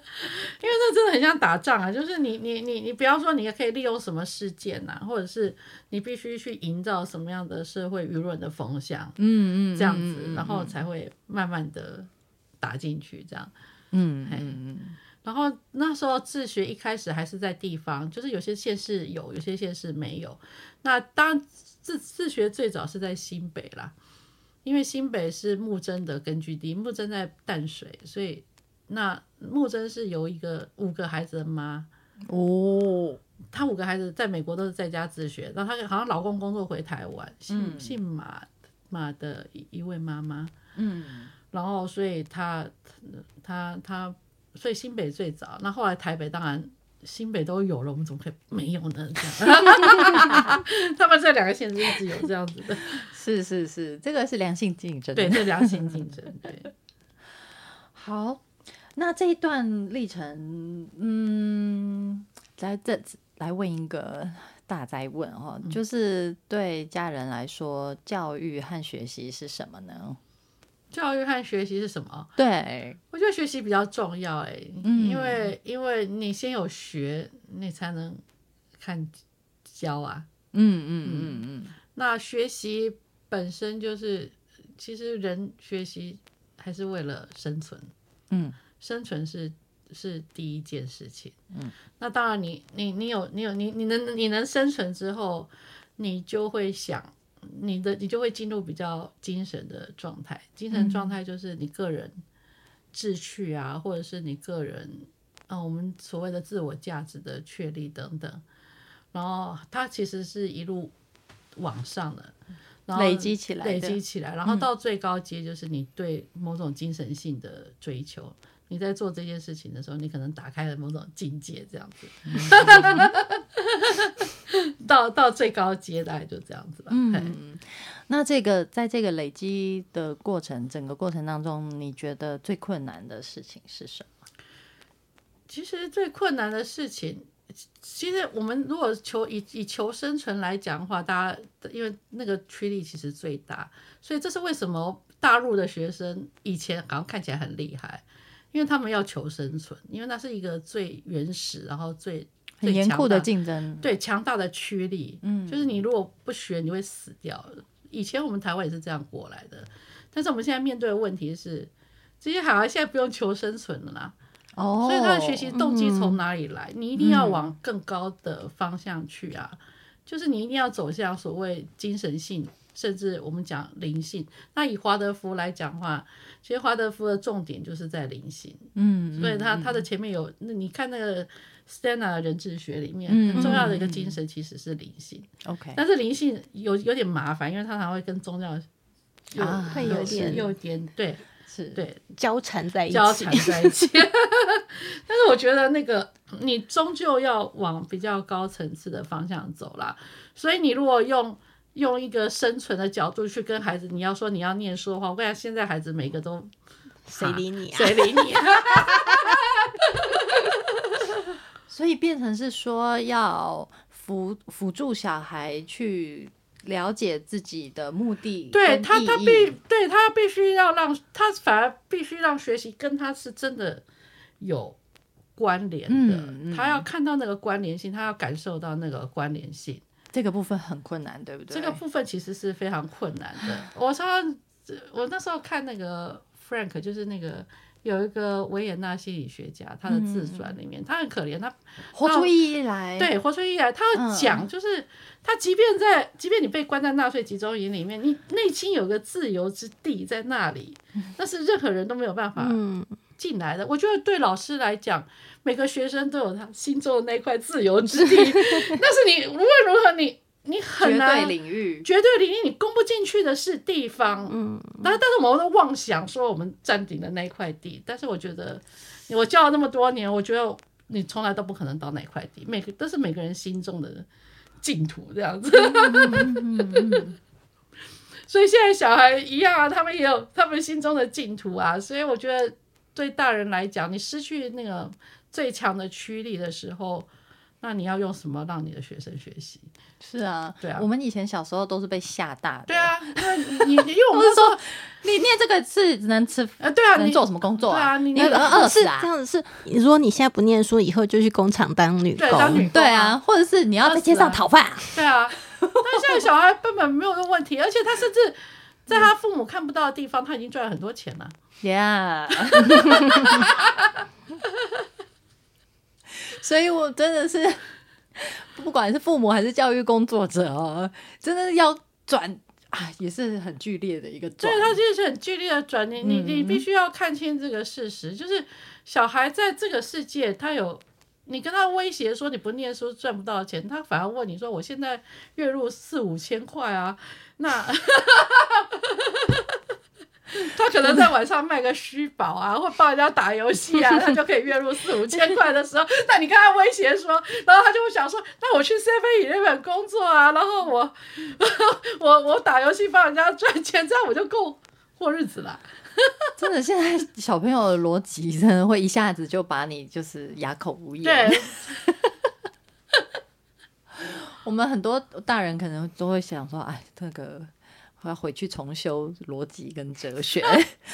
S3: 这真的很像打仗啊！就是你、你、你、你，不要说你也可以利用什么事件呐，或者是你必须去营造什么样的社会舆论的风向，嗯嗯，这样子，然后才会慢慢的打进去，这样，嗯嗯嗯。然后那时候自学一开始还是在地方，就是有些县市有，有些县市没有。那当自自学最早是在新北啦，因为新北是木真的根据地，木真在淡水，所以那木真是由一个五个孩子的妈哦，她五个孩子在美国都是在家自学，然后她好像老公工作回台湾，姓姓马马的一一位妈妈，嗯，然后所以她她她。所以新北最早，那后来台北当然新北都有了，我们怎么可以没有呢？<laughs> 他们这两个县是一直有这样子的，
S1: 是是是，这个是良性竞争，
S3: 对，是良性竞争。对，
S1: 好，那这一段历程，嗯，在这来问一个大灾问哦，就是对家人来说，教育和学习是什么呢？
S3: 教育和学习是什么？
S1: 对
S3: 我觉得学习比较重要哎，因为因为你先有学，你才能看教啊。嗯嗯嗯嗯。那学习本身就是，其实人学习还是为了生存。嗯，生存是是第一件事情。嗯，那当然，你你你有你有你你能你能生存之后，你就会想。你的你就会进入比较精神的状态，精神状态就是你个人志趣啊，或者是你个人啊，我们所谓的自我价值的确立等等。然后它其实是一路往上的，然后
S1: 累积起来，
S3: 累积起来，然后到最高阶就是你对某种精神性的追求。你在做这件事情的时候，你可能打开了某种境界，这样子。<laughs> <laughs> 到到最高阶大概就这样子吧。嗯，
S1: 那这个在这个累积的过程，整个过程当中，你觉得最困难的事情是什么？
S3: 其实最困难的事情，其实我们如果求以以求生存来讲的话，大家因为那个驱力其实最大，所以这是为什么大陆的学生以前好像看起来很厉害，因为他们要求生存，因为那是一个最原始，然后最。
S1: 很严酷的竞争，
S3: 对强大的驱力，嗯，就是你如果不学，你会死掉。以前我们台湾也是这样过来的，但是我们现在面对的问题是，这些孩子现在不用求生存了啦，哦，所以他的学习动机从哪里来？你一定要往更高的方向去啊，就是你一定要走向所谓精神性，甚至我们讲灵性。那以华德福来讲话，其实华德福的重点就是在灵性，嗯，所以他他的前面有，那你看那个。Stana 的人智学里面很重要的一个精神其实是灵性
S1: ，OK，
S3: 但是灵性有有点麻烦，因为它常会跟宗教
S2: 啊会有点
S3: 有点对
S1: 是
S3: 对
S2: 交缠在一起，
S3: 交缠在一起。<laughs> 但是我觉得那个你终究要往比较高层次的方向走啦，所以你如果用用一个生存的角度去跟孩子，你要说你要念书的话，我跟你讲，现在孩子每个都
S2: 谁理你啊？
S3: 谁理你啊？<laughs>
S1: 所以变成是说要辅辅助小孩去了解自己的目的，
S3: 对他，他必对他必须要让他反而必须让学习跟他是真的有关联的，
S1: 嗯嗯
S3: 他要看到那个关联性，他要感受到那个关联性。
S1: 这个部分很困难，对不对？
S3: 这个部分其实是非常困难的。我常常我那时候看那个 Frank，就是那个有一个维也纳心理学家，他的自传里面，他很可怜，他
S1: 活出意义来，
S3: 对活出意义来，他讲就是他即便在即便你被关在纳粹集中营里面，你内心有个自由之地在那里，<laughs> 那是任何人都没有办法
S2: 嗯，
S3: 进来的。我觉得对老师来讲，每个学生都有他心中的那块自由之地，<laughs> 但是你无论如何你你很
S1: 绝
S3: 难
S1: 对领域，
S3: 绝对领域你攻不进去的是地方，
S2: 嗯，
S3: 但但是我们都妄想说我们占领了那一块地，但是我觉得我教了那么多年，我觉得你从来都不可能到那块地，每个都是每个人心中的净土这样子。<laughs> 所以现在小孩一样啊，他们也有他们心中的净土啊，所以我觉得对大人来讲，你失去那个最强的驱力的时候，那你要用什么让你的学生学习？
S1: 是啊，
S3: 对啊。
S1: 我们以前小时候都是被吓大的，
S3: 对，啊，因为你你因为我们 <laughs>
S1: 说你念这个字只能吃，
S3: 呃，对啊，
S1: 能
S3: 你
S1: 做什么工作
S3: 对啊你
S1: 饿死啊。
S2: 这？样子，是如果你现在不念书，以后就去工厂当女
S3: 对当女
S2: 工。
S1: 对啊，或者是你要在街上讨饭，
S3: 对啊，但现在小孩根本没有这个问题，而且他甚至在他父母看不到的地方，他已经赚了很多钱了。
S1: Yeah，<laughs> 所以我真的是，<laughs> 不管是父母还是教育工作者哦，真的要转啊，也是很剧烈的一个转
S3: 对，。他就是很剧烈的转，你你你
S1: 嗯
S3: 必须要看清这个事实，就是小孩在这个世界，他有。你跟他威胁说你不念书赚不到钱，他反而问你说我现在月入四五千块啊，那 <laughs> <laughs> 他可能在晚上卖个虚宝啊，<laughs> 或帮人家打游戏啊，<laughs> 他就可以月入四五千块的时候，那你跟他威胁说，然后他就会想说，那我去 Seven Eleven 工作啊，然后我我我打游戏帮人家赚钱，这样我就够过日子了。
S1: 真的，现在小朋友的逻辑真的会一下子就把你就是哑口无言。
S3: 对，
S1: 我们很多大人可能都会想说，哎，这个我要回去重修逻辑跟哲学，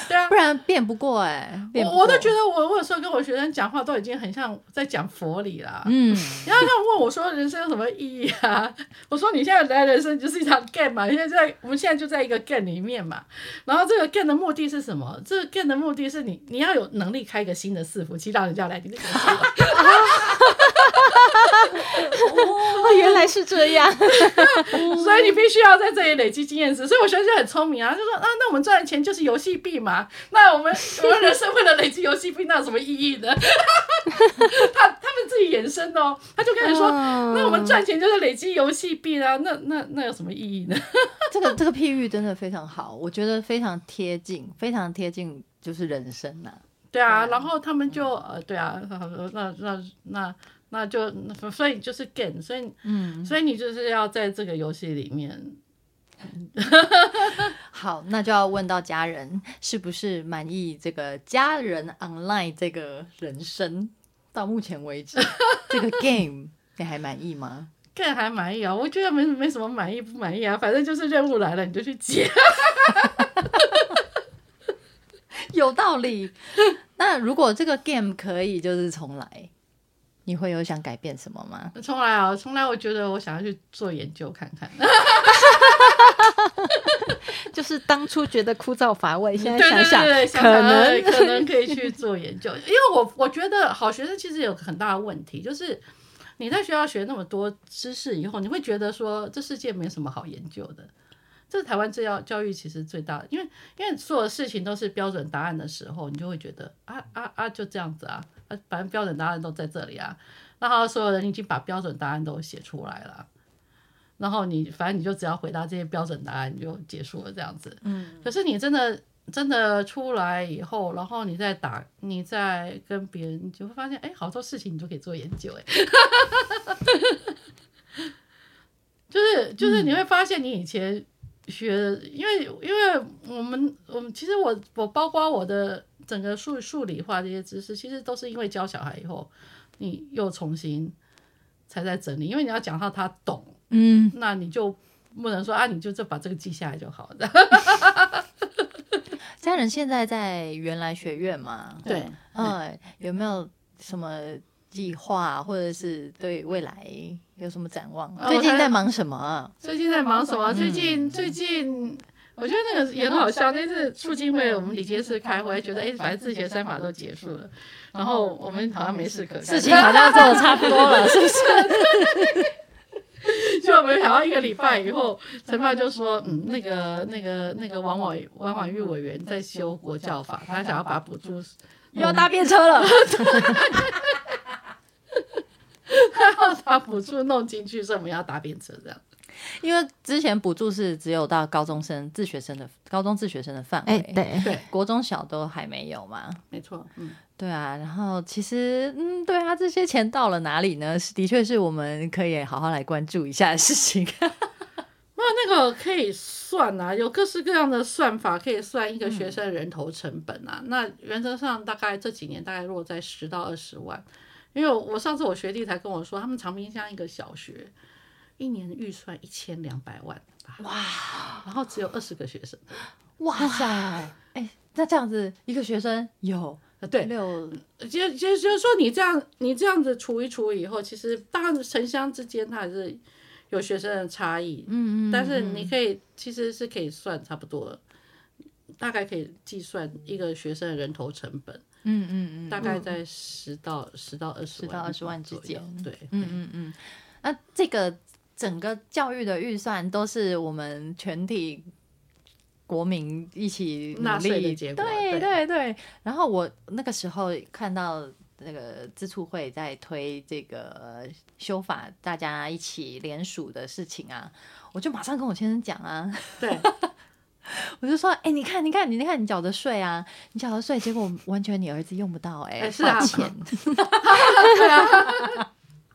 S3: 对啊 <laughs>
S1: 不，然变不过哎、
S3: 我我都觉得我我有时候跟我学生讲话都已经很像在讲佛理啦。
S1: 嗯，
S3: 然后他们问我说人生有什么意义啊？我说你现在来人生就是一场 game 嘛，现在在我们现在就在一个 game 里面嘛。然后这个 game 的目的是什么？这个 game 的目的是你你要有能力开一个新的伺服器，让人家来你这个系统。
S2: 哦，原来是这样。<laughs>
S3: 所以你必须要在这里累积经验值。所以我学生就很聪明啊，就说啊，那我们赚的钱就是游戏币嘛。那我们 <laughs> 我们人生为了累积游戏币，那有什么意义呢？<laughs> 他他们自己衍生的哦，他就开始说，
S2: 嗯
S3: 那我们赚钱就是累积游戏币啊，那那那有什么意义呢？<laughs>
S1: 这个这个譬喻真的非常好，我觉得非常贴近，非常贴近就是人生呐、
S3: 对啊，然后他们就呃，对啊，那那那那就所以就是 game，所以
S1: 嗯，
S3: 所以你就是要在这个游戏里面。<laughs>
S1: 好，那就要问到家人是不是满意这个家人 online 这个人生？到目前为止，<laughs> 这个 game 你还满意吗？
S3: 看还满意啊，我觉得没没什么满意不满意啊，反正就是任务来了你就去接。<laughs>
S1: 有道理。那如果这个 game 可以就是重来，你会有想改变什么吗？
S3: 重来啊，重来！我觉得我想要去做研究看看。<laughs> <laughs>
S2: 就是当初觉得枯燥乏味，现在想想
S3: 对对，想
S2: 可能
S3: 可能可以去 <laughs> 做研究，因为我我觉得好学生其实有个很大的问题，就是你在学校学那么多知识以后，你会觉得说这世界没什么好研究的。这是台湾最要教育其实最大的，因为因为所有事情都是标准答案的时候，你就会觉得啊啊啊就这样子啊啊，反正标准答案都在这里啊，然后所有人已经把标准答案都写出来了。然后你反正你就只要回答这些标准答案，你就结束了这样子。
S1: 嗯，
S3: 可是你真的真的出来以后，然后你再打，你再跟别人，你就会发现，哎，好多事情你都可以做研究，哎，<laughs> 就是就是你会发现你以前学的，因为因为我们我们其实我我包括我的整个数数理化这些知识，其实都是因为教小孩以后，你又重新才在整理，因为你要讲到他懂，
S1: 嗯，
S3: 那你就不能说啊，你就这把这个记下来就好了。<laughs>
S1: 家人现在在原来学院嘛？
S3: 对，
S1: 嗯，有没有什么计划，或者是对未来有什么展望？
S3: 呃
S1: 最近在忙什么啊？
S3: 最近在忙什么？最近最近，我觉得那个也很好笑。那次促进会我们理监事开会，觉得哎，反正自学三法都结束了，然后我们好像没事可干，
S1: 事情 <laughs> 好像做的差不多了，是不是？
S3: 就我们好像一个礼拜以后，陈爸就说，嗯，那个那个那个王婉王婉玉委员在修国教法，他想要把补助
S1: 又要搭便车了。<laughs>
S3: 他要把补助弄进去，所以我们要搭便车这样。
S1: 因为之前补助是只有到高中生、自学生的高中自学生的范围，
S2: 哎，对，
S3: 对，
S1: 国中小都还没有嘛。
S3: 没错，嗯。
S1: 对啊，然后其实，嗯，对啊，这些钱到了哪里呢？是的确是我们可以好好来关注一下的事情。<laughs>
S3: 那那个可以算啊，有各式各样的算法可以算一个学生人头成本啊。那原则上大概这几年大概落在十到二十万，因为我上次我学弟才跟我说，他们长滨乡一个小学一年预算一千两百万吧，哇，然后只有二十个学生，
S1: 哇塞，哎，那这样子一个学生有
S3: 呃对，
S1: 六
S3: 就就就是说你这样你这样子除一除以后，其实当然城乡之间它还是有学生的差异，
S1: 嗯嗯，
S3: 但是你可以其实是可以算差不多，大概可以计算一个学生的人头成本，
S1: 嗯嗯嗯，
S3: 大概在十到十到二十
S1: 10到二十万之
S3: 左右
S1: 间
S3: 对，
S1: 嗯嗯嗯，那这个整个教育的预算都是我们全体国民一起努
S3: 纳税的
S1: 力，
S3: 结果
S1: 对
S3: 对
S1: 对对。然后我那个时候看到那个资促会在推这个呃修法，大家一起联署的事情啊，我就马上跟我先生讲啊，
S3: 对，<laughs>
S1: 我就说，哎、你看，你看，你看，你缴的税啊，你缴的税，结果完全你儿子用不到、哎、
S3: 哎是啊
S1: 钱。<laughs>
S3: 对啊，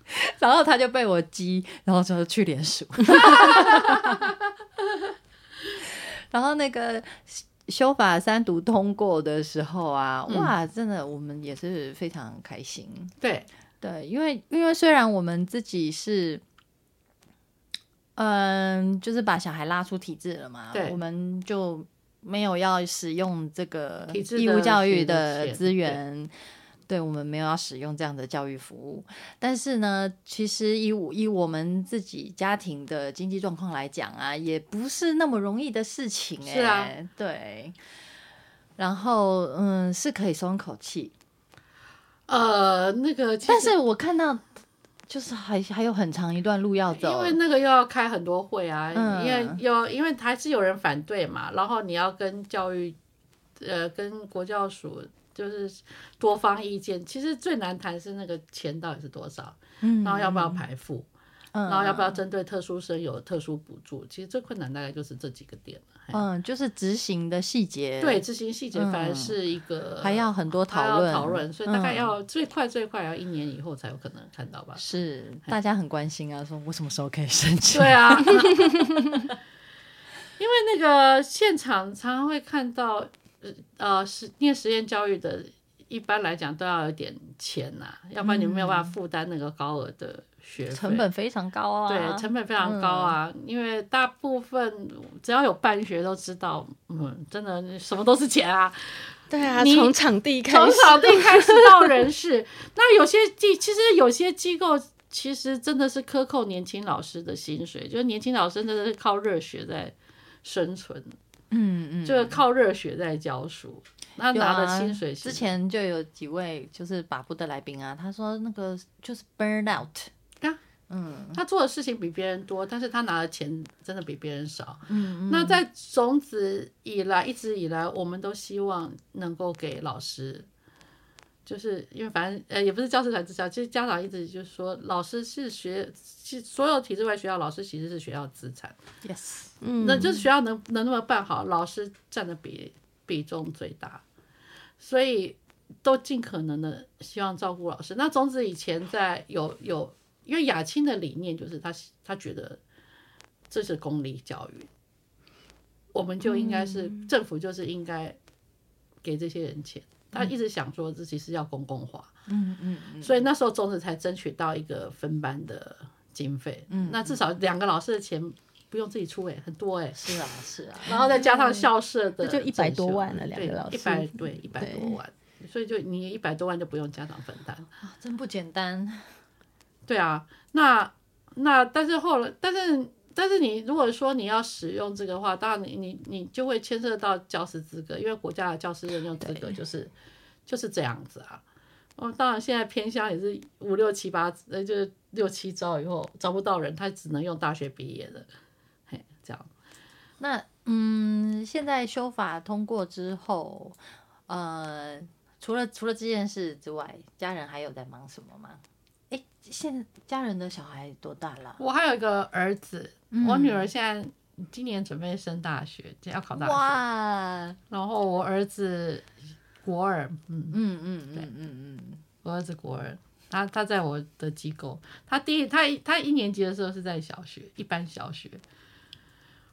S3: <laughs>
S1: 然后他就被我激，然后就去联署。<laughs> 然后那个修法三读通过的时候啊，
S3: 嗯
S1: 哇，真的我们也是非常开心。
S3: 对，
S1: 对，因为因为虽然我们自己是，嗯，就是把小孩拉出体制了嘛，我们就没有要使用这个义务教育
S3: 的
S1: 资源。对我们没有要使用这样的教育服务，但是呢，其实以我以我们自己家庭的经济状况来讲啊，也不是那么容易的事情哎、
S3: 是啊
S1: 对。然后嗯，是可以松口气，
S3: 呃，那个
S1: 但是我看到就是还还有很长一段路要走，
S3: 因为那个又要开很多会啊，
S1: 嗯
S3: 因为有因为还是有人反对嘛，然后你要跟教育，呃，跟国教署就是多方意见。其实最难谈是那个钱到底是多少，
S1: 嗯
S3: 然后要不要排付，
S1: 嗯
S3: 然后要不要针对特殊生有特殊补助。其实最困难大概就是这几个点了。
S1: 嗯，就是执行的细节，
S3: 对，执行细节反而是一个、
S1: 还要很多讨论，
S3: 讨论，所以大概
S1: 嗯
S3: 要最快最快要一年以后才有可能看到吧。
S1: 是大家很关心啊，说我什么时候可以申请？
S3: 对啊，<laughs> 因为那个现场常常会看到，呃呃，实念实验教育的，一般来讲都要有点钱呐、要不然你没有办法负担那个高额的学费。
S1: 成本非常高啊，
S3: 对，成本非常高啊，因为大部分只要有办学都知道，嗯，真的什么都是钱啊，<laughs>
S2: 对啊，
S3: 你
S2: 从场地开始，
S3: 从场地 <laughs> 开始到人事，那有些机其实有些机构其实真的是克扣年轻老师的薪水，就是年轻老师真的是靠热血在生存，
S1: 嗯嗯，
S3: 就是靠热血在教书，那拿的
S1: 啊
S3: 薪水
S1: 之前就有几位就是把不的来宾啊，他说那个就是 burn out，
S3: 啊？
S1: 嗯。
S3: 他做的事情比别人多，但是他拿的钱真的比别人少。
S1: 嗯。
S3: 那在种子以来，一直以来，我们都希望能够给老师，就是因为反正呃也不是教师团之下，其实家长一直就是说，老师是学，其所有体制外学校老师其实是学校资产
S1: ，yes，
S2: 嗯，
S3: 那就是学校能能那么办好，老师占的比比重最大，所以都尽可能的希望照顾老师。那总之以前在有有，因为雅青的理念就是他他觉得这是公立教育，我们就应该是、政府就是应该给这些人钱。他一直想说自己是要公共化，
S1: 嗯嗯嗯，
S3: 所以那时候种子才争取到一个分班的经费。嗯，那至少两个老师的钱不用自己出诶、很多诶、
S1: 是啊是啊，
S3: 然后再加上校舍的
S2: 这就100多万了两个老师。
S3: 一百对一百多万，所以就你一百多万就不用家长分担。
S1: 啊真不简单。
S3: 对啊，那那但是后来，但是但是你如果说你要使用这个话，当然你你你就会牵涉到教师资格，因为国家的教师任用资格就是就是这样子啊。哦，当然现在偏乡也是五六七八，呃，就是六七招以后招不到人，他只能用大学毕业的，嘿，这样。
S1: 那嗯，现在修法通过之后，呃，除了除了这件事之外，家人还有在忙什么吗？哎，现在家人的小孩多大了？
S3: 我还有一个儿子，我女儿现在今年准备升大学，要考大学，
S1: 哇，
S3: 然后我儿子国二，嗯。
S1: 嗯嗯嗯嗯嗯，
S3: 我儿子国二，他他在我的机构，他第一他他一年级的时候是在小学一般小学，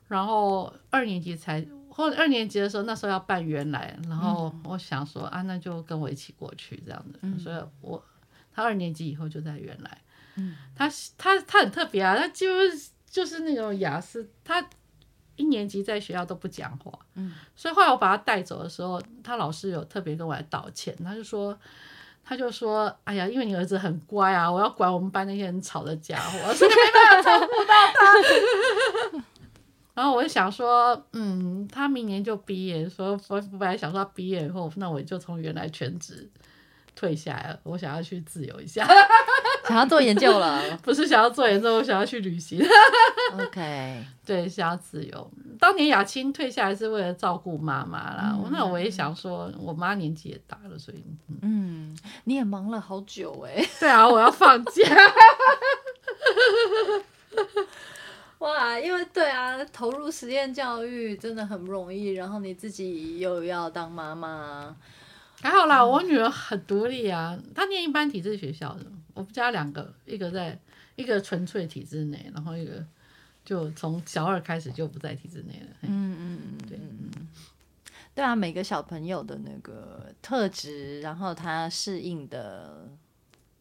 S3: 然后二年级才或者二年级的时候，那时候要办原来，然后我想说啊，那就跟我一起过去这样子，所以我他二年级以后就在原来，他他他很特别啊，他就是就是那种雅思，他一年级在学校都不讲话，所以后来我把他带走的时候，他老师有特别跟我来道歉，他就说。他就说：“哎呀，因为你儿子很乖啊，我要管我们班那些很吵的家伙，所以没办法照顾到他。<laughs> ”然后我就想说，嗯，他明年就毕业，说我本来想说他毕业以后，那我就从原来全职退下来了，我想要去自由一下，<laughs>
S1: 想要做研究了。
S3: 不是想要做研究，我想要去旅行。
S1: OK，<laughs>
S3: 对，想要自由。当年雅青退下来是为了照顾妈妈啦，那我也想说，我妈年纪也大了，所以
S1: 嗯，你也忙了好久哎、
S3: 对啊，我要放假。<laughs>
S1: 哇，因为对啊，投入实验教育真的很不容易，然后你自己又要当妈妈，
S3: 还好啦，我女儿很独立啊，她念一般体制学校的，我们家两个，一个在一个纯粹体制内，然后一个就从小二开始就不在体制内了。嗯嗯嗯，对，嗯
S1: 对啊，每个小朋友的那个特质，然后他适应的。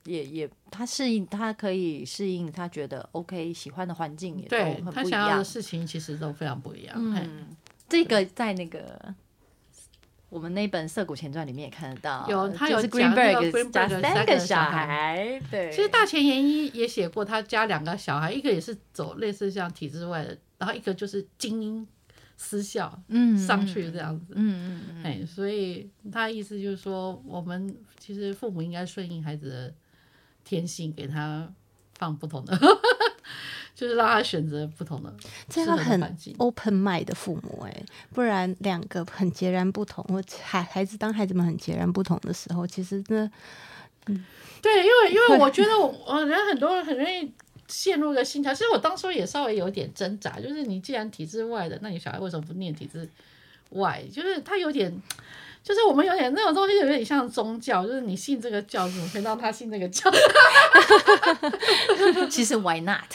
S1: 也也，他适应，他可以适应，他觉得 OK，喜欢的环境也都
S3: 对
S1: 很不一样
S3: 她想要的。事情其实都非常不一样。
S1: 嗯，这个在那个我们那本《涩谷前传》里面也看得到，
S3: 有他
S1: 就是
S3: 有讲那个
S1: 三
S3: 三
S1: 个小
S3: 孩
S1: 孩，对，
S3: 其实大前研一也写过，他家两个小孩，一个也是走类似像体制外的，然后一个就是精英私校
S1: 嗯
S3: 上去这样子。
S1: 嗯嗯嗯，
S3: 哎，所以他意思就是说，我们其实父母应该顺应孩子的天性，给他放不同的，就是让他选择不同的
S2: 这要很。open mind 的父母哎、不然两个很截然不同，或孩孩子当孩子们很截然不同的时候，其实真的
S3: 对，因为因为我觉得我我人很多人很容易陷入一个心态，其实我当初也稍微有点挣扎，就是你既然体制外的，那你小孩为什么不念体制外？就是他有点。就是我们有点那种东西，有点像宗教，就是你信这个教，怎么可以让他信这个教？<laughs>
S1: 其实 Why not？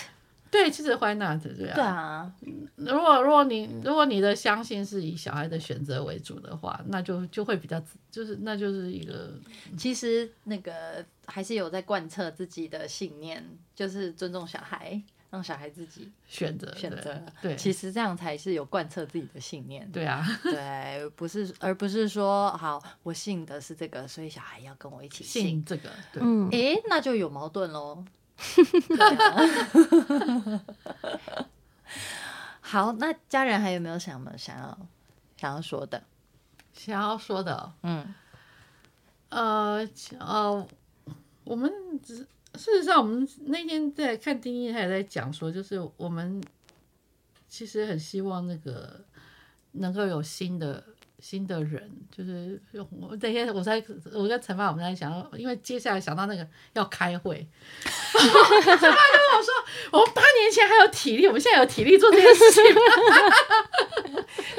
S3: 对，其实 why not 这样？
S1: 对啊，
S3: 如果如果你如果你的相信是以小孩的选择为主的话，那就就会比较就是那就是一个
S1: 其实那个还是有在贯彻自己的信念，就是尊重小孩，让小孩自己
S3: 选择对
S1: 选择。
S3: 对
S1: 其实这样才是有贯彻自己的信念。
S3: 对啊，
S1: 对，不是，而不是说好，我信的是这个，所以小孩要跟我一起信。
S3: 信这个对。
S2: 嗯，
S1: 诶，那就有矛盾喽。对 <laughs> 啊好，那家人还有没有什么想要想要说的？
S3: 想要说的哦，
S1: 嗯
S3: 呃呃，我们只事实上，我们那天在看丁丁，他也在讲说，就是我们其实很希望那个能够有新的新的人，就是我那天我在我跟陈爸我们在想，因为接下来想到那个要开会，<laughs> 陈爸就跟我说，我们八年前还有体力，我们现在有体力做这件事情吗？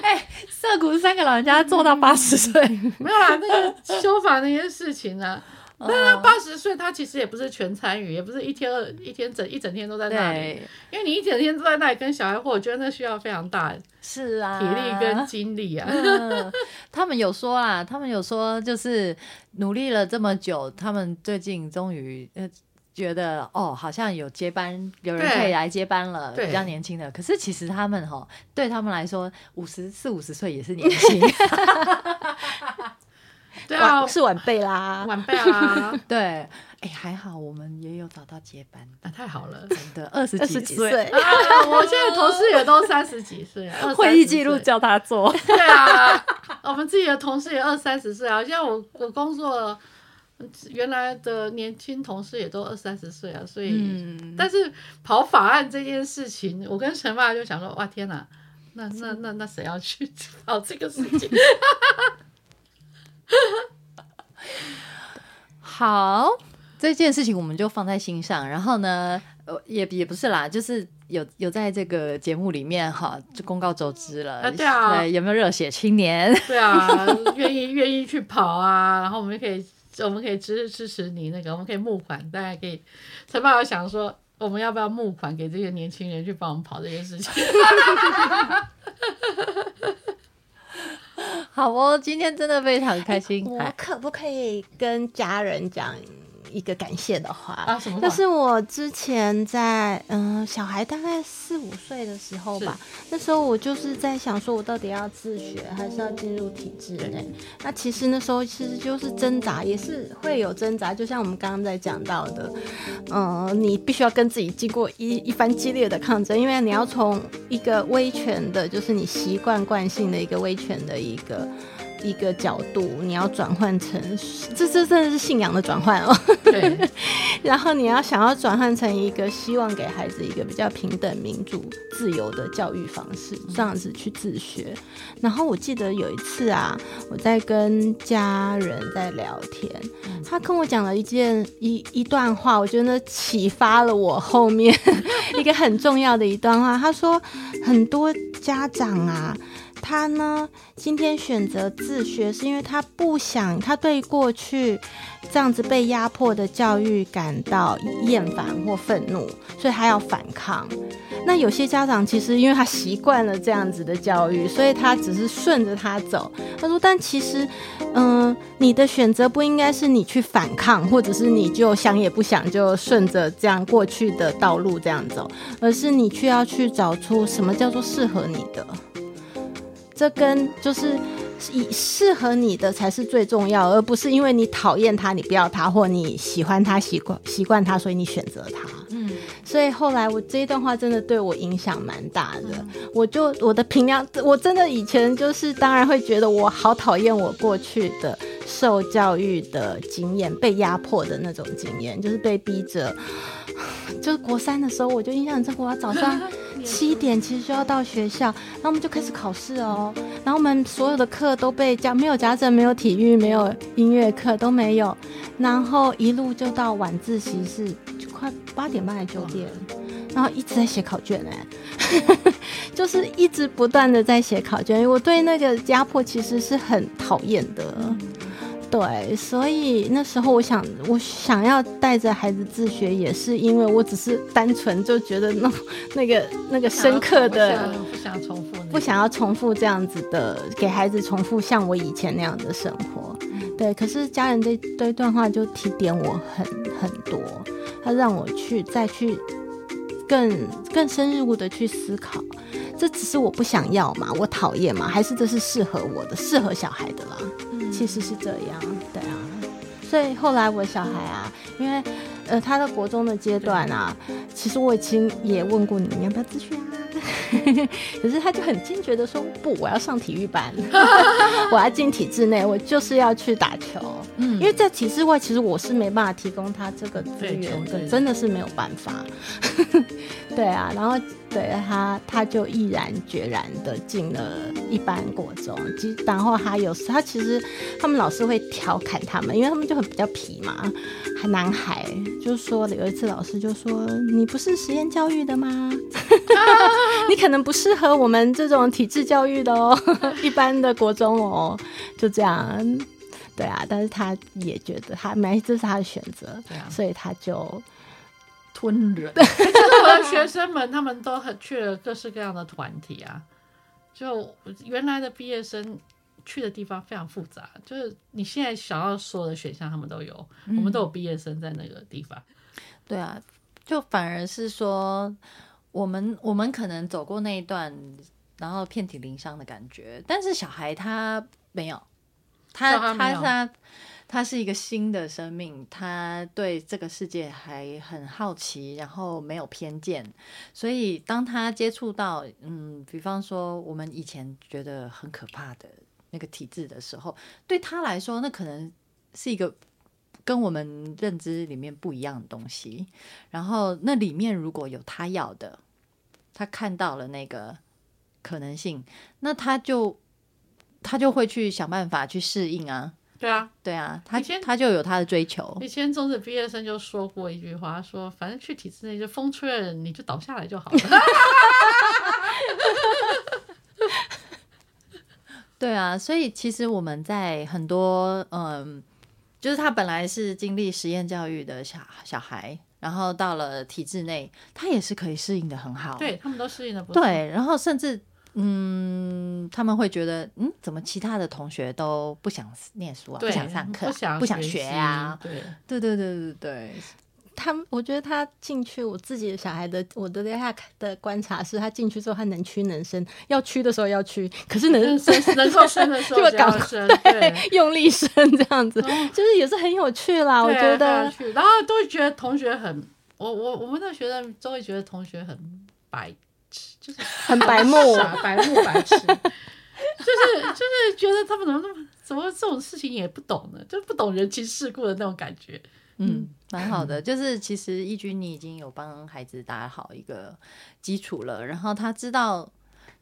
S3: <laughs>
S1: 涩谷三个老人家做到八十岁，<laughs>
S3: 没有啦，那个修法那些事情呢、那八十岁他其实也不是全参与，也不是一天二一天整一整天都在那里，因为你一整天都在那里跟小孩或我觉得那需要非常大
S1: 是啊，
S3: 体力跟精力啊。
S1: 嗯，他们有说啊，他们有说，就是努力了这么久，他们最近终于呃觉得哦，好像有接班，有人可以来接班了，比较年轻的。可是其实他们哈，对他们来说，五十四五十岁也是年轻。<laughs>
S3: 对啊，
S2: 是晚辈啦。
S3: 晚辈啊，<laughs>
S1: 对，哎，还好我们也有找到接班，
S3: 那太好了。
S1: 真的二十几
S2: 几岁，
S3: 啊，我现在同事也都三十几岁 <laughs>
S1: 会议记录叫他做。
S3: 对啊，我们自己的同事也二三十岁啊。现在我我工作原来的年轻同事也都二三十岁啊，所以，
S1: 嗯，
S3: 但是跑法案这件事情，我跟陈爸就想说，哇天哪，那那那那谁要去 <laughs> 跑这个事情？<laughs>
S1: 好，这件事情我们就放在心上。然后呢，呃，也也不是啦，就是有有在这个节目里面哈，就公告周知了。
S3: 啊对啊
S1: 有没有热血青年？
S3: 对啊，愿意愿意去跑啊，然后我们可以我们可以支支持你那个，我们可以募款，大家可以。陈爸爸想说，我们要不要募款给这些年轻人去帮我们跑这件事情？<laughs>
S1: 好哦，今天真的非常开心。
S2: 我
S1: 哎
S2: 可不可以跟家人讲一个感谢的话？
S3: 啊，什么？
S2: 就是我之前在嗯、小孩大概四五岁的时候吧，那时候我就是在想说，我到底要自学还是要进入体制内？那其实那时候其实就是挣扎，也是会有挣扎，就像我们刚刚在讲到的，嗯、你必须要跟自己经过一一番激烈的抗争，因为你要从一个威权的，就是你习惯惯性的一个威权的一个。一个角度，你要转换成，这这真的是信仰的转换哦。
S3: 对，<laughs>
S2: 然后你要想要转换成一个希望给孩子一个比较平等、民主、自由的教育方式，这样子去自学。然后我记得有一次啊，我在跟家人在聊天，他跟我讲了一件一一段话，我觉得启发了我后面 <laughs> 一个很重要的一段话。他说，很多家长啊。他呢，今天选择自学，是因为他不想，他对过去这样子被压迫的教育感到厌烦或愤怒，所以他要反抗。那有些家长其实因为他习惯了这样子的教育，所以他只是顺着他走。他说，但其实，嗯、你的选择不应该是你去反抗，或者是你就想也不想就顺着这样过去的道路这样走，而是你去要去找出什么叫做适合你的。这跟就是以适合你的才是最重要，而不是因为你讨厌他，你不要他，或你喜欢他、习惯习惯他，所以你选择他。
S1: 嗯，
S2: 所以后来我这一段话真的对我影响蛮大的。我就我的评量，我真的以前就是当然会觉得我好讨厌我过去的受教育的经验，被压迫的那种经验，就是被逼着。<sighs> 就是国三的时候，我就印象很深刻，我早上 <laughs> 七点其实就要到学校，然后我们就开始考试哦，然后我们所有的课都被加，没有家政，没有体育，没有音乐课都没有，然后一路就到晚自习是就快八点半还九点，然后一直在写考卷哎、<laughs> 就是一直不断的在写考卷，我对那个压迫其实是很讨厌的。对，所以那时候我想，我想要带着孩子自学，也是因为我只是单纯就觉得那那个那个深刻的，
S3: 不想重复，
S2: 不想要重复这样子的，给孩子重复像我以前那样的生活。对，可是家人这这段话就提点我很很多，他让我去再去更更深入的去思考，这只是我不想要嘛，我讨厌嘛，还是这是适合我的，适合小孩的啦。其实是这样，对啊。所以后来我小孩啊，因为呃他的国中的阶段啊，其实我已经也问过你，你要不要咨询啊？<laughs> 可是他就很坚决的说不，我要上体育班，<laughs> 我要进体制内，我就是要去打球。
S1: 嗯
S2: 因为在体制外，其实我是没办法提供他这个资源的，真的是没有办法。对啊，然后对他，他就毅然决然的进了一般国中。其然后他有时他其实他们老师会调侃他们，因为他们就很比较皮嘛，还男孩就说有一次老师就说你不是实验教育的吗？<laughs> 你可能不适合我们这种体制教育的哦，<laughs> 一般的国中哦，就这样。对啊，但是他也觉得他没，这是他的选择，
S3: 啊
S2: 所以他就
S1: 吞人，<laughs>
S3: 我的学生们，他们都很去了各式各样的团体啊。就原来的毕业生去的地方非常复杂，就是你现在想要所有的选项，他们都有。我们都有毕业生在那个地方。
S1: 对啊，就反而是说，我们我们可能走过那一段，然后遍体鳞伤的感觉，但是小孩他没有，他他他他是一个新的生命，他对这个世界还很好奇，然后没有偏见，所以当他接触到，嗯，比方说我们以前觉得很可怕的那个体制的时候，对他来说，那可能是一个跟我们认知里面不一样的东西。然后那里面如果有他要的，他看到了那个可能性，那他就他就会去想办法去适应啊。
S3: 对啊，
S1: 对啊，他他就有他的追求。
S3: 以前中职毕业生就说过一句话，说反正去体制内就风吹了你就倒下来就好了。<laughs>
S1: 对啊，所以其实我们在很多嗯，就是他本来是经历实验教育的小小孩，然后到了体制内，他也是可以适应的很好。
S3: 对他们都适应的不错。
S1: 对，然后甚至嗯，他们会觉得嗯，怎么其他的同学都不想念书啊，不想上课啊、
S3: 不想
S1: 不想学
S3: 习
S1: 啊？
S3: 对，
S1: 对对对对对，
S2: 他们，我觉得他进去，我自己的小孩的，我的对他的观察是，他进去之后，他能屈能伸，要屈的时候要屈，可是能
S3: 能生能够伸的时候
S2: 就
S3: 就要
S2: 赶
S3: 生，
S2: 对
S3: 对。
S2: 用力伸这样子，就是也是很有趣啦。我觉得
S3: 然后都会觉得同学很，我我我们的学生都会觉得同学很白痴，<laughs> 就是
S2: 很白目，
S3: 啊白目白痴，<laughs> 就是就是觉得他们怎么那么怎么这种事情也不懂呢？就不懂人情世故的那种感觉。
S1: 嗯，蛮好的。<laughs> 就是其实义军你已经有帮孩子打好一个基础了，然后他知道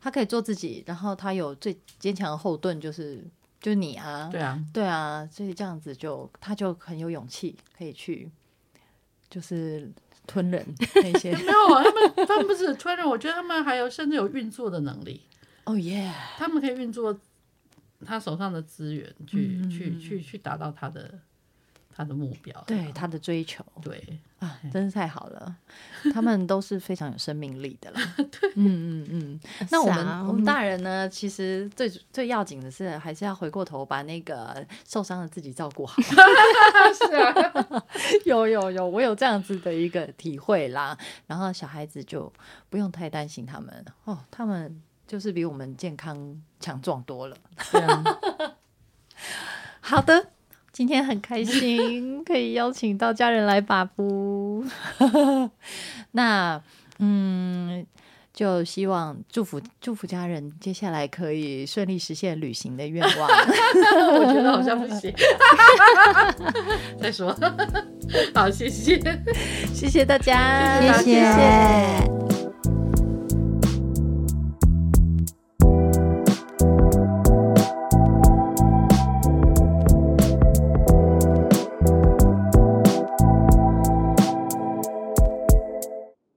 S1: 他可以做自己，然后他有最坚强的后盾，就是就是你啊，
S3: 对啊，
S1: 对啊，所以这样子就他就很有勇气可以去就是吞人 <laughs> 那些。
S3: 没有啊，他们他们不是吞人，我觉得他们还有甚至有运作的能力，
S1: 哦耶！
S3: 他们可以运作他手上的资源去、
S1: 嗯
S3: 去去去达到他的他的目标。
S1: 对他的追求
S3: 对，
S1: 啊，真是太好了，<laughs> 他们都是非常有生命力的啦。<laughs> 嗯嗯嗯。那我们、
S2: 啊
S1: 我们大人呢，其实最最要紧的是，还是要回过头把那个受伤的自己照顾好。<laughs>
S3: 是啊，
S1: 有有有，我有这样子的一个体会啦。然后小孩子就不用太担心他们哦，他们就是比我们健康强壮多了。
S3: 对啊，
S1: 好的，今天很开心可以邀请到家人来把布。<laughs> 那嗯，就希望祝福祝福家人接下来可以顺利实现旅行的愿望。<laughs>
S3: 我觉得好像不行。<laughs> 再说，好，谢谢。
S1: 谢谢大家，
S3: 谢谢大家
S2: 谢谢。